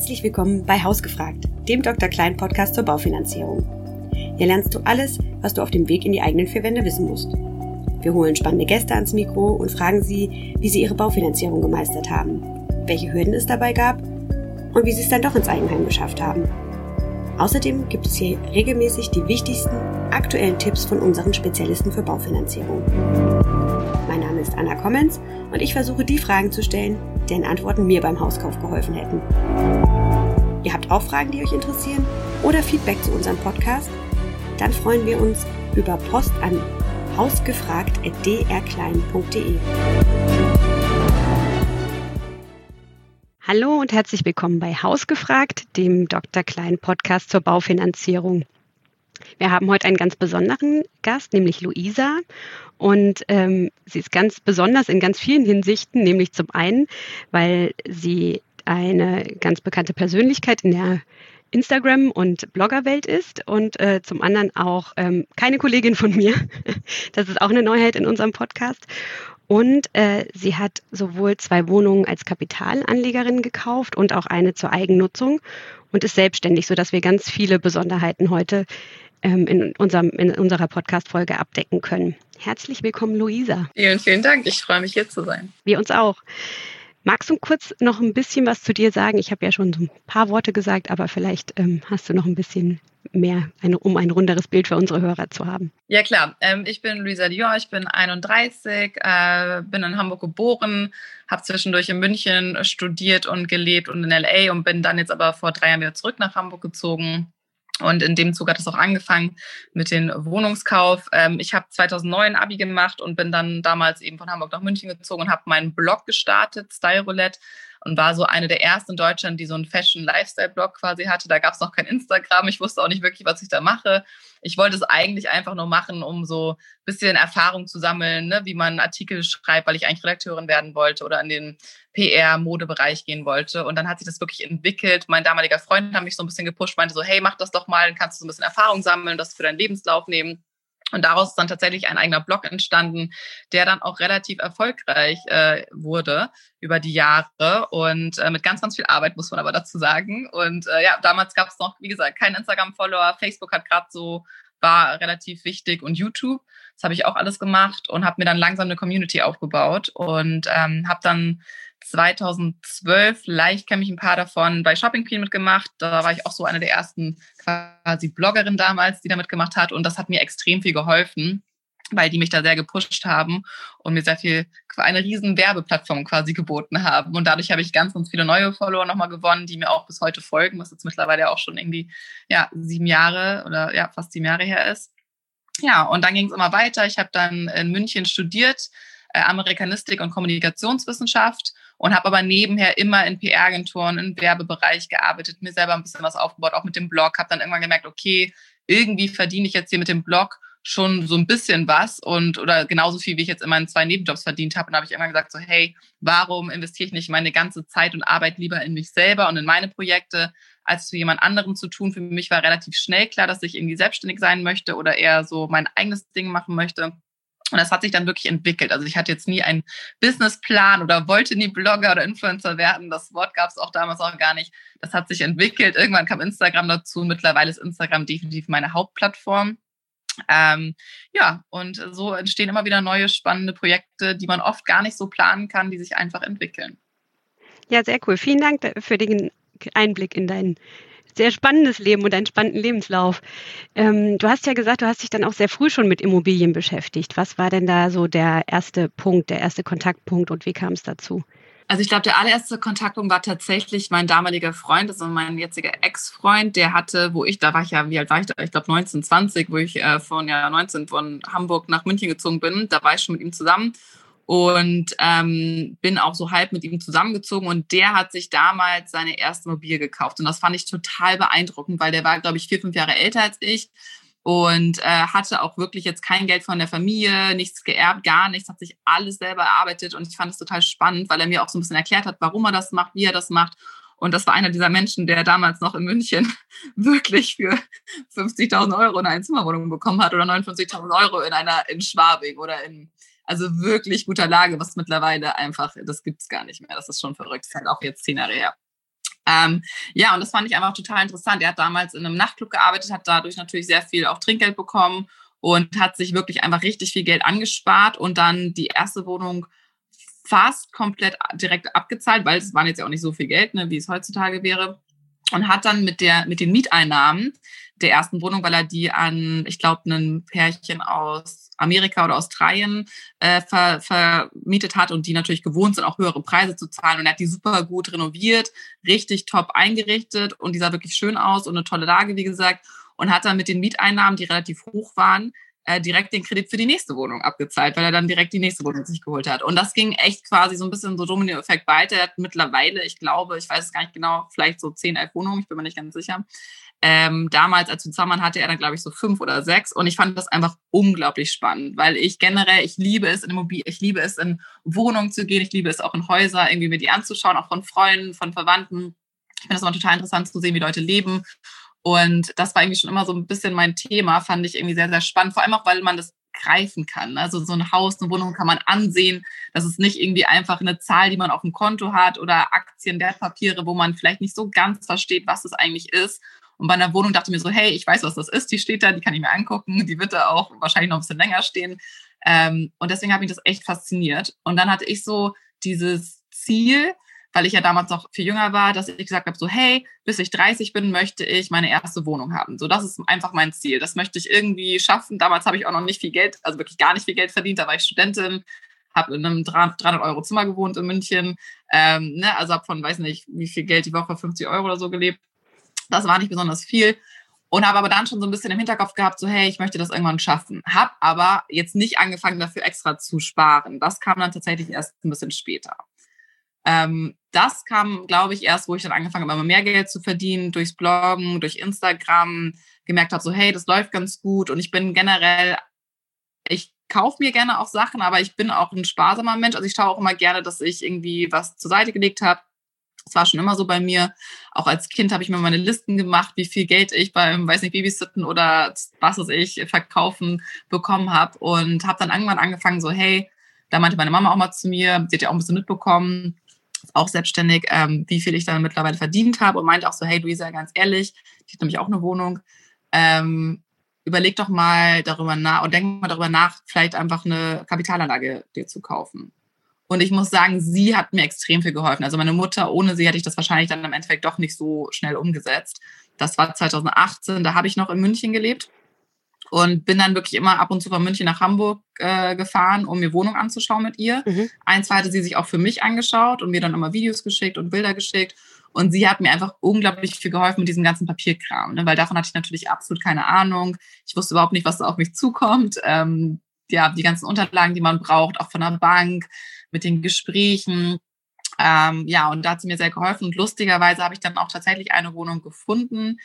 Herzlich willkommen bei Hausgefragt, dem Dr. Klein Podcast zur Baufinanzierung. Hier lernst du alles, was du auf dem Weg in die eigenen vier Wände wissen musst. Wir holen spannende Gäste ans Mikro und fragen sie, wie sie ihre Baufinanzierung gemeistert haben, welche Hürden es dabei gab und wie sie es dann doch ins Eigenheim geschafft haben. Außerdem gibt es hier regelmäßig die wichtigsten aktuellen Tipps von unseren Spezialisten für Baufinanzierung. Ist Anna Kommens und ich versuche die Fragen zu stellen, deren Antworten mir beim Hauskauf geholfen hätten. Ihr habt auch Fragen, die euch interessieren oder Feedback zu unserem Podcast? Dann freuen wir uns über Post an hausgefragt.drklein.de. Hallo und herzlich willkommen bei Hausgefragt, dem Dr. Klein Podcast zur Baufinanzierung. Wir haben heute einen ganz besonderen Gast, nämlich Luisa. Und ähm, sie ist ganz besonders in ganz vielen Hinsichten, nämlich zum einen, weil sie eine ganz bekannte Persönlichkeit in der Instagram- und Bloggerwelt ist und äh, zum anderen auch ähm, keine Kollegin von mir. Das ist auch eine Neuheit in unserem Podcast. Und äh, sie hat sowohl zwei Wohnungen als Kapitalanlegerin gekauft und auch eine zur Eigennutzung und ist selbstständig, sodass wir ganz viele Besonderheiten heute in, unserem, in unserer Podcast-Folge abdecken können. Herzlich willkommen, Luisa. Vielen, vielen Dank. Ich freue mich, hier zu sein. Wir uns auch. Magst du kurz noch ein bisschen was zu dir sagen? Ich habe ja schon so ein paar Worte gesagt, aber vielleicht ähm, hast du noch ein bisschen mehr, eine, um ein runderes Bild für unsere Hörer zu haben. Ja klar, ähm, ich bin Luisa Dior, ich bin 31, äh, bin in Hamburg geboren, habe zwischendurch in München studiert und gelebt und in LA und bin dann jetzt aber vor drei Jahren wieder zurück nach Hamburg gezogen und in dem Zug hat es auch angefangen mit dem Wohnungskauf. Ähm, ich habe 2009 Abi gemacht und bin dann damals eben von Hamburg nach München gezogen und habe meinen Blog gestartet, Style Roulette und war so eine der ersten in Deutschland, die so einen Fashion-Lifestyle-Blog quasi hatte. Da gab es noch kein Instagram. Ich wusste auch nicht wirklich, was ich da mache. Ich wollte es eigentlich einfach nur machen, um so ein bisschen Erfahrung zu sammeln, ne, wie man Artikel schreibt, weil ich eigentlich Redakteurin werden wollte oder in den PR-Modebereich gehen wollte. Und dann hat sich das wirklich entwickelt. Mein damaliger Freund hat mich so ein bisschen gepusht, meinte so, hey, mach das doch mal, dann kannst du so ein bisschen Erfahrung sammeln, das für deinen Lebenslauf nehmen. Und daraus ist dann tatsächlich ein eigener Blog entstanden, der dann auch relativ erfolgreich äh, wurde über die Jahre und äh, mit ganz, ganz viel Arbeit, muss man aber dazu sagen. Und äh, ja, damals gab es noch, wie gesagt, keinen Instagram-Follower. Facebook hat gerade so, war relativ wichtig und YouTube. Das habe ich auch alles gemacht und habe mir dann langsam eine Community aufgebaut und ähm, habe dann 2012, leicht kenne ich ein paar davon, bei Shopping Queen mitgemacht. Da war ich auch so eine der ersten quasi Bloggerin damals, die da mitgemacht hat. Und das hat mir extrem viel geholfen, weil die mich da sehr gepusht haben und mir sehr viel, eine riesen Werbeplattform quasi geboten haben. Und dadurch habe ich ganz, ganz viele neue Follower nochmal gewonnen, die mir auch bis heute folgen, was jetzt mittlerweile auch schon irgendwie, ja, sieben Jahre oder ja, fast sieben Jahre her ist. Ja, und dann ging es immer weiter. Ich habe dann in München studiert, äh, Amerikanistik und Kommunikationswissenschaft und habe aber nebenher immer in PR-Agenturen, im Werbebereich gearbeitet, mir selber ein bisschen was aufgebaut, auch mit dem Blog, habe dann irgendwann gemerkt, okay, irgendwie verdiene ich jetzt hier mit dem Blog schon so ein bisschen was und oder genauso viel, wie ich jetzt in meinen zwei Nebenjobs verdient habe. Und habe ich immer gesagt, so, hey, warum investiere ich nicht meine ganze Zeit und Arbeit lieber in mich selber und in meine Projekte, als für jemand anderen zu tun? Für mich war relativ schnell klar, dass ich irgendwie selbstständig sein möchte oder eher so mein eigenes Ding machen möchte. Und das hat sich dann wirklich entwickelt. Also ich hatte jetzt nie einen Businessplan oder wollte nie Blogger oder Influencer werden. Das Wort gab es auch damals auch gar nicht. Das hat sich entwickelt. Irgendwann kam Instagram dazu. Mittlerweile ist Instagram definitiv meine Hauptplattform. Ähm, ja, und so entstehen immer wieder neue spannende Projekte, die man oft gar nicht so planen kann, die sich einfach entwickeln. Ja, sehr cool. Vielen Dank für den Einblick in deinen sehr spannendes Leben und einen spannenden Lebenslauf. Ähm, du hast ja gesagt, du hast dich dann auch sehr früh schon mit Immobilien beschäftigt. Was war denn da so der erste Punkt, der erste Kontaktpunkt und wie kam es dazu? Also ich glaube, der allererste Kontaktpunkt war tatsächlich mein damaliger Freund, also mein jetziger Ex-Freund, der hatte, wo ich, da war ich ja, wie alt war ich da? Ich glaube 19, 20, wo ich äh, von ja 19 von Hamburg nach München gezogen bin. Da war ich schon mit ihm zusammen und ähm, bin auch so halb mit ihm zusammengezogen und der hat sich damals seine erste Immobilie gekauft. Und das fand ich total beeindruckend, weil der war, glaube ich, vier, fünf Jahre älter als ich und äh, hatte auch wirklich jetzt kein Geld von der Familie, nichts geerbt, gar nichts, hat sich alles selber erarbeitet und ich fand es total spannend, weil er mir auch so ein bisschen erklärt hat, warum er das macht, wie er das macht. Und das war einer dieser Menschen, der damals noch in München wirklich für 50.000 Euro in eine Zimmerwohnung bekommen hat oder 59.000 Euro in einer in Schwabing oder in also wirklich guter Lage, was mittlerweile einfach, das gibt es gar nicht mehr. Das ist schon verrückt. Das ist halt auch jetzt zehn Jahre her. Ähm, ja, und das fand ich einfach total interessant. Er hat damals in einem Nachtclub gearbeitet, hat dadurch natürlich sehr viel auch Trinkgeld bekommen und hat sich wirklich einfach richtig viel Geld angespart und dann die erste Wohnung fast komplett direkt abgezahlt, weil es waren jetzt ja auch nicht so viel Geld, ne, wie es heutzutage wäre. Und hat dann mit, der, mit den Mieteinnahmen der ersten Wohnung, weil er die an, ich glaube, ein Pärchen aus Amerika oder Australien äh, ver, vermietet hat und die natürlich gewohnt sind, auch höhere Preise zu zahlen. Und er hat die super gut renoviert, richtig top eingerichtet und die sah wirklich schön aus und eine tolle Lage, wie gesagt. Und hat dann mit den Mieteinnahmen, die relativ hoch waren, äh, direkt den Kredit für die nächste Wohnung abgezahlt, weil er dann direkt die nächste Wohnung sich geholt hat. Und das ging echt quasi so ein bisschen so Domino-Effekt weiter. Er hat mittlerweile, ich glaube, ich weiß es gar nicht genau, vielleicht so zehn, elf Wohnungen, ich bin mir nicht ganz sicher. Ähm, damals, als wir zusammen hatte er dann, glaube ich, so fünf oder sechs. Und ich fand das einfach unglaublich spannend, weil ich generell, ich liebe es in Immobilien, ich liebe es in Wohnungen zu gehen, ich liebe es auch in Häuser, irgendwie mir die anzuschauen, auch von Freunden, von Verwandten. Ich finde das immer total interessant zu sehen, wie Leute leben. Und das war irgendwie schon immer so ein bisschen mein Thema, fand ich irgendwie sehr, sehr spannend. Vor allem auch, weil man das greifen kann. Also so ein Haus, eine Wohnung kann man ansehen. Das ist nicht irgendwie einfach eine Zahl, die man auf dem Konto hat oder Aktien, Wertpapiere, wo man vielleicht nicht so ganz versteht, was es eigentlich ist. Und bei einer Wohnung dachte ich mir so, hey, ich weiß, was das ist, die steht da, die kann ich mir angucken, die wird da auch wahrscheinlich noch ein bisschen länger stehen. Ähm, und deswegen hat mich das echt fasziniert. Und dann hatte ich so dieses Ziel, weil ich ja damals noch viel jünger war, dass ich gesagt habe, so hey, bis ich 30 bin, möchte ich meine erste Wohnung haben. So, das ist einfach mein Ziel. Das möchte ich irgendwie schaffen. Damals habe ich auch noch nicht viel Geld, also wirklich gar nicht viel Geld verdient. Da war ich Studentin, habe in einem 300 Euro Zimmer gewohnt in München. Ähm, ne, also habe von, weiß nicht, wie viel Geld die Woche, 50 Euro oder so gelebt. Das war nicht besonders viel und habe aber dann schon so ein bisschen im Hinterkopf gehabt, so hey, ich möchte das irgendwann schaffen. Habe aber jetzt nicht angefangen, dafür extra zu sparen. Das kam dann tatsächlich erst ein bisschen später. Ähm, das kam, glaube ich, erst, wo ich dann angefangen habe, immer mehr Geld zu verdienen, durchs Bloggen, durch Instagram, gemerkt habe, so hey, das läuft ganz gut und ich bin generell, ich kaufe mir gerne auch Sachen, aber ich bin auch ein sparsamer Mensch. Also ich schaue auch immer gerne, dass ich irgendwie was zur Seite gelegt habe das war schon immer so bei mir. Auch als Kind habe ich mir meine Listen gemacht, wie viel Geld ich beim, weiß nicht, Babysitten oder was weiß ich, verkaufen bekommen habe. Und habe dann irgendwann angefangen, so, hey, da meinte meine Mama auch mal zu mir, sie hat ja auch ein bisschen mitbekommen, auch selbstständig, ähm, wie viel ich dann mittlerweile verdient habe und meinte auch so, hey Luisa, ganz ehrlich, ich habe nämlich auch eine Wohnung, ähm, überleg doch mal darüber nach und denk mal darüber nach, vielleicht einfach eine Kapitalanlage dir zu kaufen. Und ich muss sagen, sie hat mir extrem viel geholfen. Also meine Mutter, ohne sie hätte ich das wahrscheinlich dann im Endeffekt doch nicht so schnell umgesetzt. Das war 2018, da habe ich noch in München gelebt und bin dann wirklich immer ab und zu von München nach Hamburg äh, gefahren, um mir Wohnung anzuschauen mit ihr. Mhm. Ein, zwei hatte sie sich auch für mich angeschaut und mir dann immer Videos geschickt und Bilder geschickt. Und sie hat mir einfach unglaublich viel geholfen mit diesem ganzen Papierkram, ne? weil davon hatte ich natürlich absolut keine Ahnung. Ich wusste überhaupt nicht, was da auf mich zukommt. Ähm, ja, die ganzen Unterlagen, die man braucht, auch von der Bank, mit den Gesprächen. Ähm, ja, und da hat sie mir sehr geholfen. Und lustigerweise habe ich dann auch tatsächlich eine Wohnung gefunden,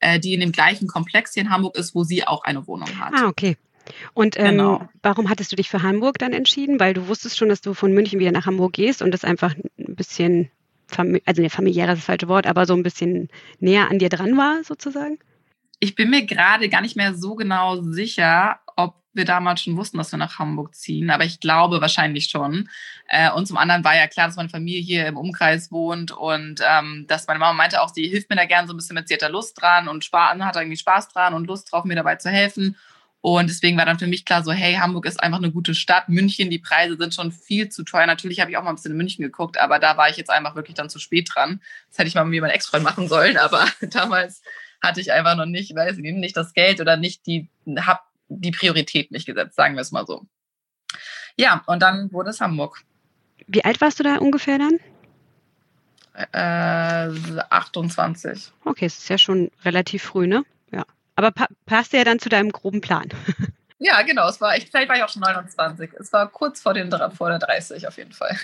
äh, die in dem gleichen Komplex hier in Hamburg ist, wo sie auch eine Wohnung hat. Ah, okay. Und ähm, genau. warum hattest du dich für Hamburg dann entschieden? Weil du wusstest schon, dass du von München wieder nach Hamburg gehst und das einfach ein bisschen, also ne, familiär ist das falsche Wort, aber so ein bisschen näher an dir dran war, sozusagen? Ich bin mir gerade gar nicht mehr so genau sicher, ob wir damals schon wussten, dass wir nach Hamburg ziehen, aber ich glaube wahrscheinlich schon. Äh, und zum anderen war ja klar, dass meine Familie hier im Umkreis wohnt und ähm, dass meine Mama meinte auch, sie hilft mir da gerne so ein bisschen mit, sie hat da Lust dran und Spaß, hat irgendwie Spaß dran und Lust drauf, mir dabei zu helfen. Und deswegen war dann für mich klar so, hey, Hamburg ist einfach eine gute Stadt. München, die Preise sind schon viel zu teuer. Natürlich habe ich auch mal ein bisschen in München geguckt, aber da war ich jetzt einfach wirklich dann zu spät dran. Das hätte ich mal mit meinem Ex-Freund machen sollen, aber damals hatte ich einfach noch nicht, weiß ich nicht, nicht das Geld oder nicht die, hab die Priorität nicht gesetzt, sagen wir es mal so. Ja, und dann wurde es Hamburg. Wie alt warst du da ungefähr dann? Äh, 28. Okay, es ist ja schon relativ früh, ne? Ja. Aber pa passte ja dann zu deinem groben Plan. ja, genau. Es war, ich, vielleicht war ich auch schon 29. Es war kurz vor, den, vor der 30 auf jeden Fall.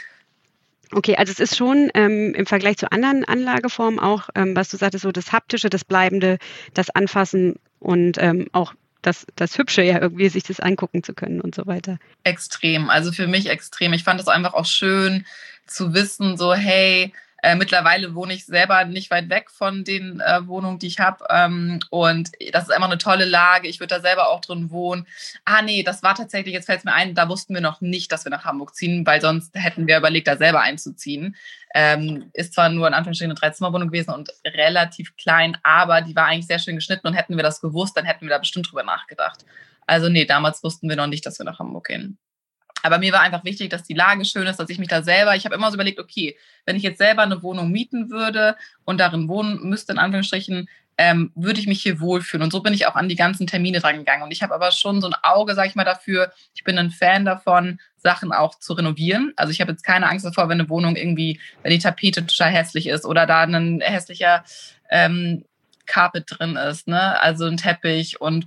Okay, also es ist schon ähm, im Vergleich zu anderen Anlageformen auch, ähm, was du sagtest, so das Haptische, das Bleibende, das Anfassen und ähm, auch das, das Hübsche ja irgendwie, sich das angucken zu können und so weiter. Extrem, also für mich extrem. Ich fand es einfach auch schön zu wissen, so hey, Äh, mittlerweile wohne ich selber nicht weit weg von den äh, Wohnungen, die ich habe. Ähm, und das ist einfach eine tolle Lage. Ich würde da selber auch drin wohnen. Ah, nee, das war tatsächlich, jetzt fällt es mir ein, da wussten wir noch nicht, dass wir nach Hamburg ziehen, weil sonst hätten wir überlegt, da selber einzuziehen. Ähm, ist zwar nur in Anführungsstrichen eine Dreizimmerwohnung gewesen und relativ klein, aber die war eigentlich sehr schön geschnitten und hätten wir das gewusst, dann hätten wir da bestimmt drüber nachgedacht. Also nee, damals wussten wir noch nicht, dass wir nach Hamburg gehen. Aber mir war einfach wichtig, dass die Lage schön ist, dass ich mich da selber, ich habe immer so überlegt, okay, wenn ich jetzt selber eine Wohnung mieten würde und darin wohnen müsste, in Anführungsstrichen, ähm, würde ich mich hier wohlfühlen. Und so bin ich auch an die ganzen Termine dran gegangen. Und ich habe aber schon so ein Auge, sage ich mal, dafür. Ich bin ein Fan davon, Sachen auch zu renovieren. Also ich habe jetzt keine Angst davor, wenn eine Wohnung irgendwie, wenn die Tapete total hässlich ist oder da ein hässlicher ähm, Carpet drin ist, ne? Also ein Teppich und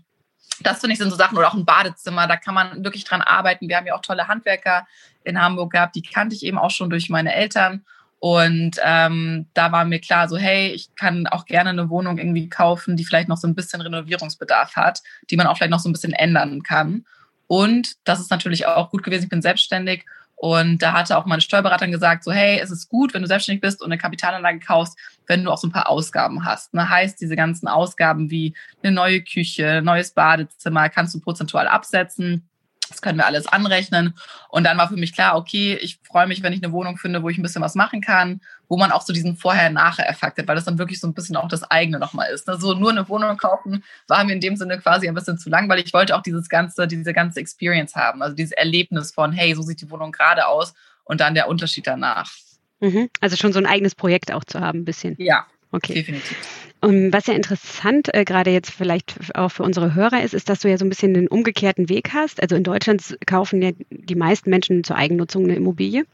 das finde ich sind so Sachen oder auch ein Badezimmer, da kann man wirklich dran arbeiten. Wir haben ja auch tolle Handwerker in Hamburg gehabt, die kannte ich eben auch schon durch meine Eltern. Und ähm, da war mir klar, so hey, ich kann auch gerne eine Wohnung irgendwie kaufen, die vielleicht noch so ein bisschen Renovierungsbedarf hat, die man auch vielleicht noch so ein bisschen ändern kann. Und das ist natürlich auch gut gewesen. Ich bin selbstständig und da hatte auch meine Steuerberaterin gesagt, so hey, es ist gut, wenn du selbstständig bist und eine Kapitalanlage kaufst, wenn du auch so ein paar Ausgaben hast. Ne? Heißt, diese ganzen Ausgaben wie eine neue Küche, neues Badezimmer, kannst du prozentual absetzen. Das können wir alles anrechnen. Und dann war für mich klar, okay, ich freue mich, wenn ich eine Wohnung finde, wo ich ein bisschen was machen kann, wo man auch so diesen Vorher-Nachher-Effekt hat, weil das dann wirklich so ein bisschen auch das eigene nochmal ist. Also nur eine Wohnung kaufen war mir in dem Sinne quasi ein bisschen zu langweilig. Ich wollte auch dieses ganze, diese ganze Experience haben, also dieses Erlebnis von, hey, so sieht die Wohnung gerade aus und dann der Unterschied danach. Mhm. Also schon so ein eigenes Projekt auch zu haben, ein bisschen. Ja, okay. definitiv. Und was ja interessant äh, gerade jetzt vielleicht auch für unsere Hörer ist, ist, dass du ja so ein bisschen den umgekehrten Weg hast. Also in Deutschland kaufen ja die meisten Menschen zur Eigennutzung eine Immobilie.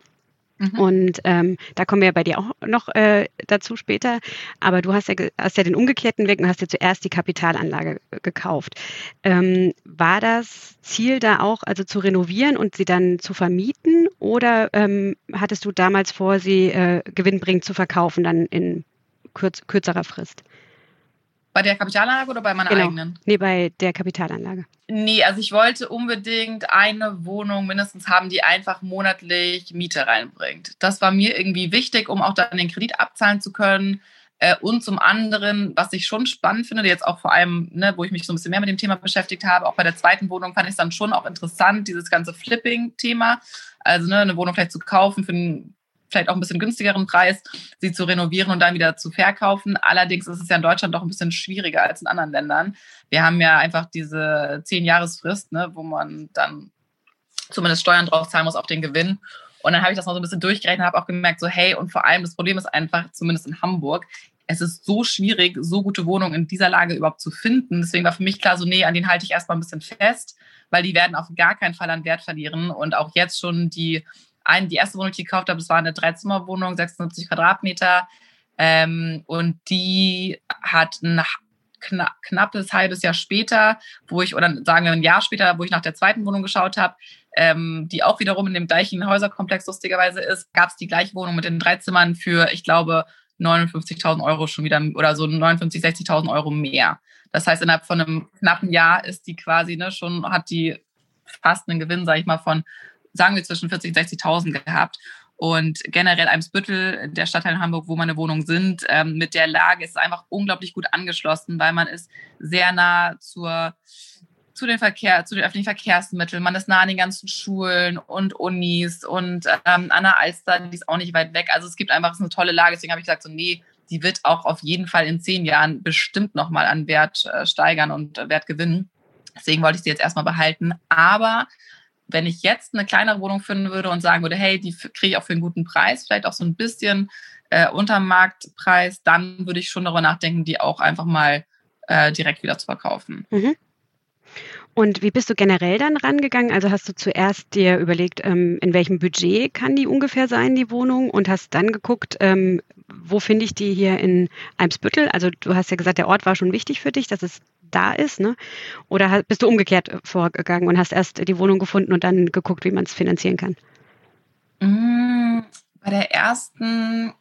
Mhm. Und ähm, da kommen wir ja bei dir auch noch äh, dazu später. Aber du hast ja, hast ja den umgekehrten Weg und hast ja zuerst die Kapitalanlage gekauft. Ähm, war das Ziel da auch, also zu renovieren und sie dann zu vermieten? Oder ähm, hattest du damals vor, sie äh, gewinnbringend zu verkaufen, dann in kürz, kürzerer Frist? Bei der Kapitalanlage oder bei meiner genau. eigenen? Nee, bei der Kapitalanlage. Nee, also ich wollte unbedingt eine Wohnung mindestens haben, die einfach monatlich Miete reinbringt. Das war mir irgendwie wichtig, um auch dann den Kredit abzahlen zu können. Äh, und zum anderen, was ich schon spannend finde, jetzt auch vor allem, ne, wo ich mich so ein bisschen mehr mit dem Thema beschäftigt habe, auch bei der zweiten Wohnung fand ich es dann schon auch interessant, dieses ganze Flipping-Thema. Also ne, eine Wohnung vielleicht zu kaufen für einen vielleicht auch ein bisschen günstigeren Preis, sie zu renovieren und dann wieder zu verkaufen. Allerdings ist es ja in Deutschland doch ein bisschen schwieriger als in anderen Ländern. Wir haben ja einfach diese zehn Jahresfrist, ne, wo man dann zumindest Steuern drauf zahlen muss auf den Gewinn. Und dann habe ich das noch so ein bisschen durchgerechnet, habe auch gemerkt, so hey, und vor allem das Problem ist einfach, zumindest in Hamburg, es ist so schwierig, so gute Wohnungen in dieser Lage überhaupt zu finden. Deswegen war für mich klar, so nee, an denen halte ich erstmal ein bisschen fest, weil die werden auf gar keinen Fall an Wert verlieren. Und auch jetzt schon die ein, die erste Wohnung, die ich gekauft habe, das war eine Dreizimmerwohnung, 76 Quadratmeter. Ähm, und die hat ein kna knappes halbes Jahr später, wo ich, oder sagen wir ein Jahr später, wo ich nach der zweiten Wohnung geschaut habe, ähm, die auch wiederum in dem gleichen Häuserkomplex lustigerweise ist, gab es die gleiche Wohnung mit den drei Zimmern für, ich glaube, 59.000 Euro schon wieder oder so 59.000, 60.000 Euro mehr. Das heißt, innerhalb von einem knappen Jahr ist die quasi ne, schon, hat die fast einen Gewinn, sage ich mal, von sagen wir zwischen 40.000 und 60.000 gehabt. Und generell Eimsbüttel, der Stadtteil in Hamburg, wo meine Wohnungen sind, ähm, mit der Lage ist es einfach unglaublich gut angeschlossen, weil man ist sehr nah zur, zu den Verkehr, zu den öffentlichen Verkehrsmitteln. Man ist nah an den ganzen Schulen und Unis und ähm, an der Alster, die ist auch nicht weit weg. Also es gibt einfach eine tolle Lage. Deswegen habe ich gesagt, so nee, die wird auch auf jeden Fall in zehn Jahren bestimmt nochmal an Wert äh, steigern und äh, Wert gewinnen. Deswegen wollte ich sie jetzt erstmal behalten. Aber wenn ich jetzt eine kleinere Wohnung finden würde und sagen würde, hey, die kriege ich auch für einen guten Preis, vielleicht auch so ein bisschen äh, unter Marktpreis, dann würde ich schon darüber nachdenken, die auch einfach mal äh, direkt wieder zu verkaufen. Mhm. Und wie bist du generell dann rangegangen? Also hast du zuerst dir überlegt, ähm, in welchem Budget kann die ungefähr sein, die Wohnung, und hast dann geguckt, ähm, wo finde ich die hier in Eimsbüttel? Also du hast ja gesagt, der Ort war schon wichtig für dich, dass es da ist, ne? Oder bist du umgekehrt vorgegangen und hast erst die Wohnung gefunden und dann geguckt, wie man es finanzieren kann? Mm, bei der ersten,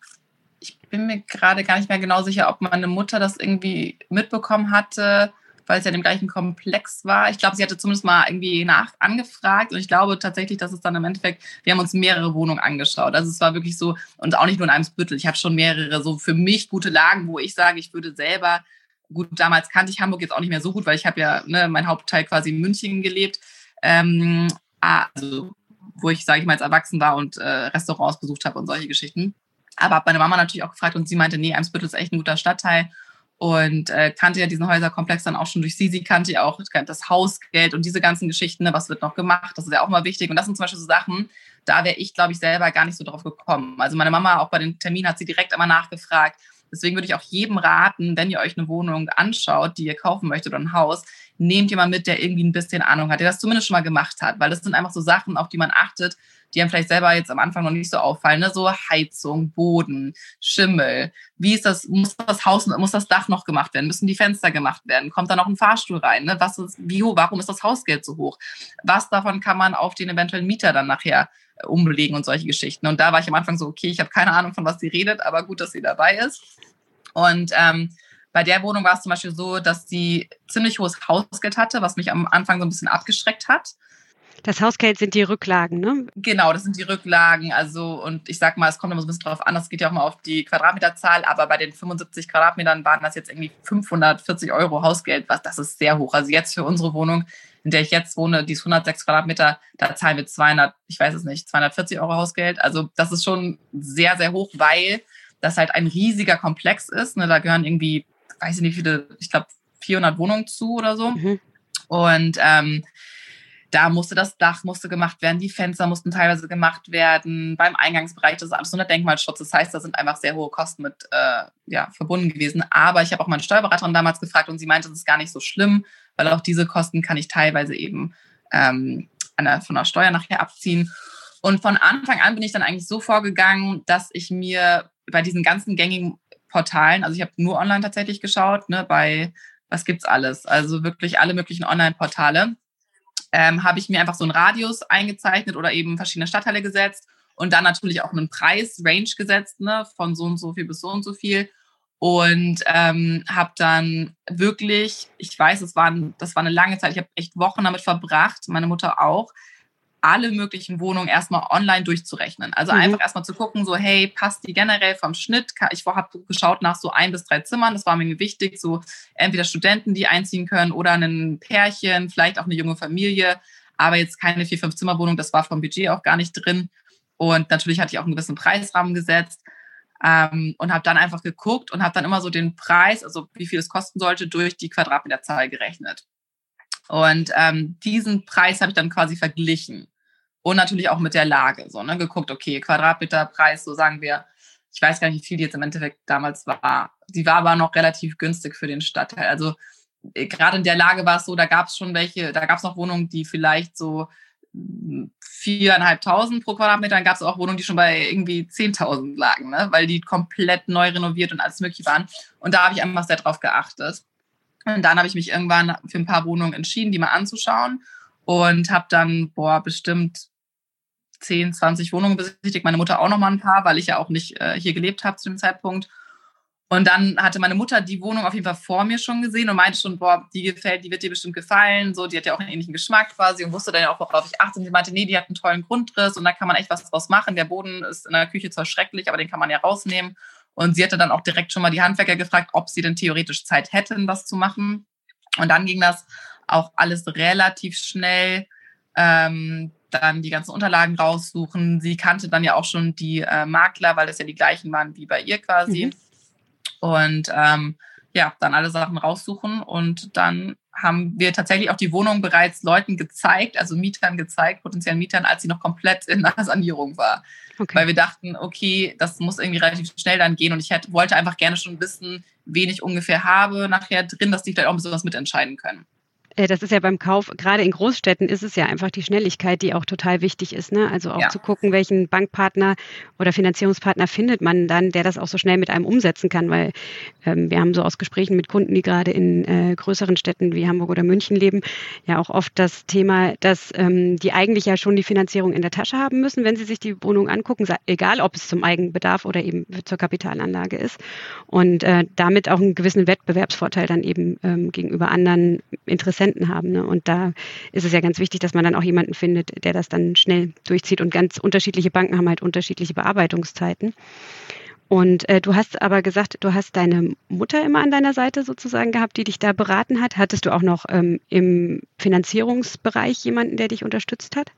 ich bin mir gerade gar nicht mehr genau sicher, ob meine Mutter das irgendwie mitbekommen hatte weil es ja in dem gleichen Komplex war. Ich glaube, sie hatte zumindest mal irgendwie nach angefragt und ich glaube tatsächlich, dass es dann im Endeffekt, wir haben uns mehrere Wohnungen angeschaut. Also es war wirklich so, und auch nicht nur in einem Spüttel, ich habe schon mehrere so für mich gute Lagen, wo ich sage, ich würde selber, gut, damals kannte ich Hamburg jetzt auch nicht mehr so gut, weil ich habe ja ne, mein Hauptteil quasi in München gelebt. Ähm, also wo ich, sage ich mal, als erwachsen war und äh, Restaurants besucht habe und solche Geschichten. Aber habe meine Mama natürlich auch gefragt und sie meinte, nee, Eimsbüttel ist echt ein guter Stadtteil und äh, kannte ja diesen Häuserkomplex dann auch schon durch sie. Sie kannte ja auch das Hausgeld und diese ganzen Geschichten, ne, was wird noch gemacht, das ist ja auch mal wichtig. Und das sind zum Beispiel so Sachen, da wäre ich, glaube ich, selber gar nicht so drauf gekommen. Also meine Mama auch bei den Terminen hat sie direkt einmal nachgefragt. Deswegen würde ich auch jedem raten, wenn ihr euch eine Wohnung anschaut, die ihr kaufen möchtet oder ein Haus, nehmt jemanden mit, der irgendwie ein bisschen Ahnung hat, der das zumindest schon mal gemacht hat. Weil das sind einfach so Sachen, auf die man achtet, die einem vielleicht selber jetzt am Anfang noch nicht so auffallen, ne? so Heizung, Boden, Schimmel. Wie ist das, muss das Haus, muss das Dach noch gemacht werden? Müssen die Fenster gemacht werden? Kommt da noch ein Fahrstuhl rein? Ne? Was ist, wie, warum ist das Hausgeld so hoch? Was davon kann man auf den eventuellen Mieter dann nachher äh, umlegen und solche Geschichten? Und da war ich am Anfang so, okay, ich habe keine Ahnung, von was sie redet, aber gut, dass sie dabei ist. Und ähm, bei der Wohnung war es zum Beispiel so, dass sie ziemlich hohes Hausgeld hatte, was mich am Anfang so ein bisschen abgeschreckt hat. Das Hausgeld sind die Rücklagen, ne? Genau, das sind die Rücklagen. Also, und ich sag mal, es kommt immer so ein bisschen drauf an, das geht ja auch mal auf die Quadratmeterzahl, aber bei den 75 Quadratmetern waren das jetzt irgendwie 540 Euro Hausgeld, was das ist sehr hoch. Also jetzt für unsere Wohnung, in der ich jetzt wohne, die ist 106 Quadratmeter, da zahlen wir 200, ich weiß es nicht, 240 Euro Hausgeld. Also das ist schon sehr, sehr hoch, weil das halt ein riesiger Komplex ist. Ne? Da gehören irgendwie, weiß ich nicht, viele, ich glaube 400 Wohnungen zu oder so. Mhm. Und ähm, da musste das Dach musste gemacht werden, die Fenster mussten teilweise gemacht werden, beim Eingangsbereich, das ist alles unter Denkmalschutz. Das heißt, da sind einfach sehr hohe Kosten mit äh, ja, verbunden gewesen. Aber ich habe auch meine Steuerberaterin damals gefragt und sie meinte, das ist gar nicht so schlimm, weil auch diese Kosten kann ich teilweise eben ähm, der, von der Steuer nachher abziehen. Und von Anfang an bin ich dann eigentlich so vorgegangen, dass ich mir bei diesen ganzen gängigen Portalen, also ich habe nur online tatsächlich geschaut, ne, bei was gibt's alles, also wirklich alle möglichen Online-Portale ähm, habe ich mir einfach so einen Radius eingezeichnet oder eben verschiedene Stadtteile gesetzt und dann natürlich auch einen Preis-Range gesetzt, ne, von so und so viel bis so und so viel. Und ähm, habe dann wirklich, ich weiß, es war, das war eine lange Zeit, ich habe echt Wochen damit verbracht, meine Mutter auch, alle möglichen Wohnungen erstmal online durchzurechnen. Also mhm. einfach erstmal zu gucken, so, hey, passt die generell vom Schnitt? Ich habe geschaut nach so ein bis drei Zimmern, das war mir wichtig, so entweder Studenten, die einziehen können oder ein Pärchen, vielleicht auch eine junge Familie, aber jetzt keine vier, fünf Zimmerwohnung, das war vom Budget auch gar nicht drin. Und natürlich hatte ich auch einen gewissen Preisrahmen gesetzt. Ähm, und habe dann einfach geguckt und habe dann immer so den Preis, also wie viel es kosten sollte, durch die Quadratmeterzahl gerechnet. Und ähm, diesen Preis habe ich dann quasi verglichen. Und natürlich auch mit der Lage. So, ne, geguckt, okay, Quadratmeterpreis, so sagen wir, ich weiß gar nicht, wie viel die jetzt im Endeffekt damals war. Die war aber noch relativ günstig für den Stadtteil. Also äh, gerade in der Lage war es so, da gab es schon welche, da gab es noch Wohnungen, die vielleicht so hm, viereinhalbtausend pro Quadratmeter, dann gab es auch Wohnungen, die schon bei irgendwie 10.000 lagen, ne? weil die komplett neu renoviert und alles mögliche waren. Und da habe ich einfach sehr drauf geachtet. Und dann habe ich mich irgendwann für ein paar Wohnungen entschieden, die mal anzuschauen und habe dann, boah, bestimmt 10, 20 Wohnungen besichtigt. Meine Mutter auch noch mal ein paar, weil ich ja auch nicht äh, hier gelebt habe zu dem Zeitpunkt. Und dann hatte meine Mutter die Wohnung auf jeden Fall vor mir schon gesehen und meinte schon, boah, die gefällt, die wird dir bestimmt gefallen. So, die hat ja auch einen ähnlichen Geschmack quasi und wusste dann ja auch, worauf ich achte. Und sie meinte, nee, die hat einen tollen Grundriss und da kann man echt was draus machen. Der Boden ist in der Küche zwar schrecklich, aber den kann man ja rausnehmen. Und sie hatte dann auch direkt schon mal die Handwerker gefragt, ob sie denn theoretisch Zeit hätten, was zu machen. Und dann ging das auch alles relativ schnell. Ähm, dann die ganzen Unterlagen raussuchen. Sie kannte dann ja auch schon die äh, Makler, weil das ja die gleichen waren wie bei ihr quasi. Mhm. Und ähm, ja, dann alle Sachen raussuchen und dann haben wir tatsächlich auch die Wohnung bereits Leuten gezeigt, also Mietern gezeigt, potenziellen Mietern, als sie noch komplett in der Sanierung war. Okay. Weil wir dachten, okay, das muss irgendwie relativ schnell dann gehen und ich hätte, wollte einfach gerne schon wissen, wen ich ungefähr habe nachher drin, dass die vielleicht auch ein bisschen was mitentscheiden können. Äh, das ist ja beim Kauf, gerade in Großstädten ist es ja einfach die Schnelligkeit, die auch total wichtig ist. Ne? Also auch ja. zu gucken, welchen Bankpartner oder Finanzierungspartner findet man dann, der das auch so schnell mit einem umsetzen kann, weil ähm, wir haben so aus Gesprächen mit Kunden, die gerade in äh, größeren Städten wie Hamburg oder München leben, ja auch oft das Thema, dass ähm, die eigentlich ja schon die Finanzierung in der Tasche haben müssen, wenn sie sich die Wohnung angucken, egal ob es zum Eigenbedarf oder eben zur Kapitalanlage ist. Und äh, damit auch einen gewissen Wettbewerbsvorteil dann eben ähm, gegenüber anderen Interessenten haben. Ne? Und da ist es ja ganz wichtig, dass man dann auch jemanden findet, der das dann schnell durchzieht. Und ganz unterschiedliche Banken haben halt unterschiedliche Bearbeitungszeiten. Und äh, du hast aber gesagt, du hast deine Mutter immer an deiner Seite sozusagen gehabt, die dich da beraten hat. Hattest du auch noch ähm, im Finanzierungsbereich jemanden, der dich unterstützt hat?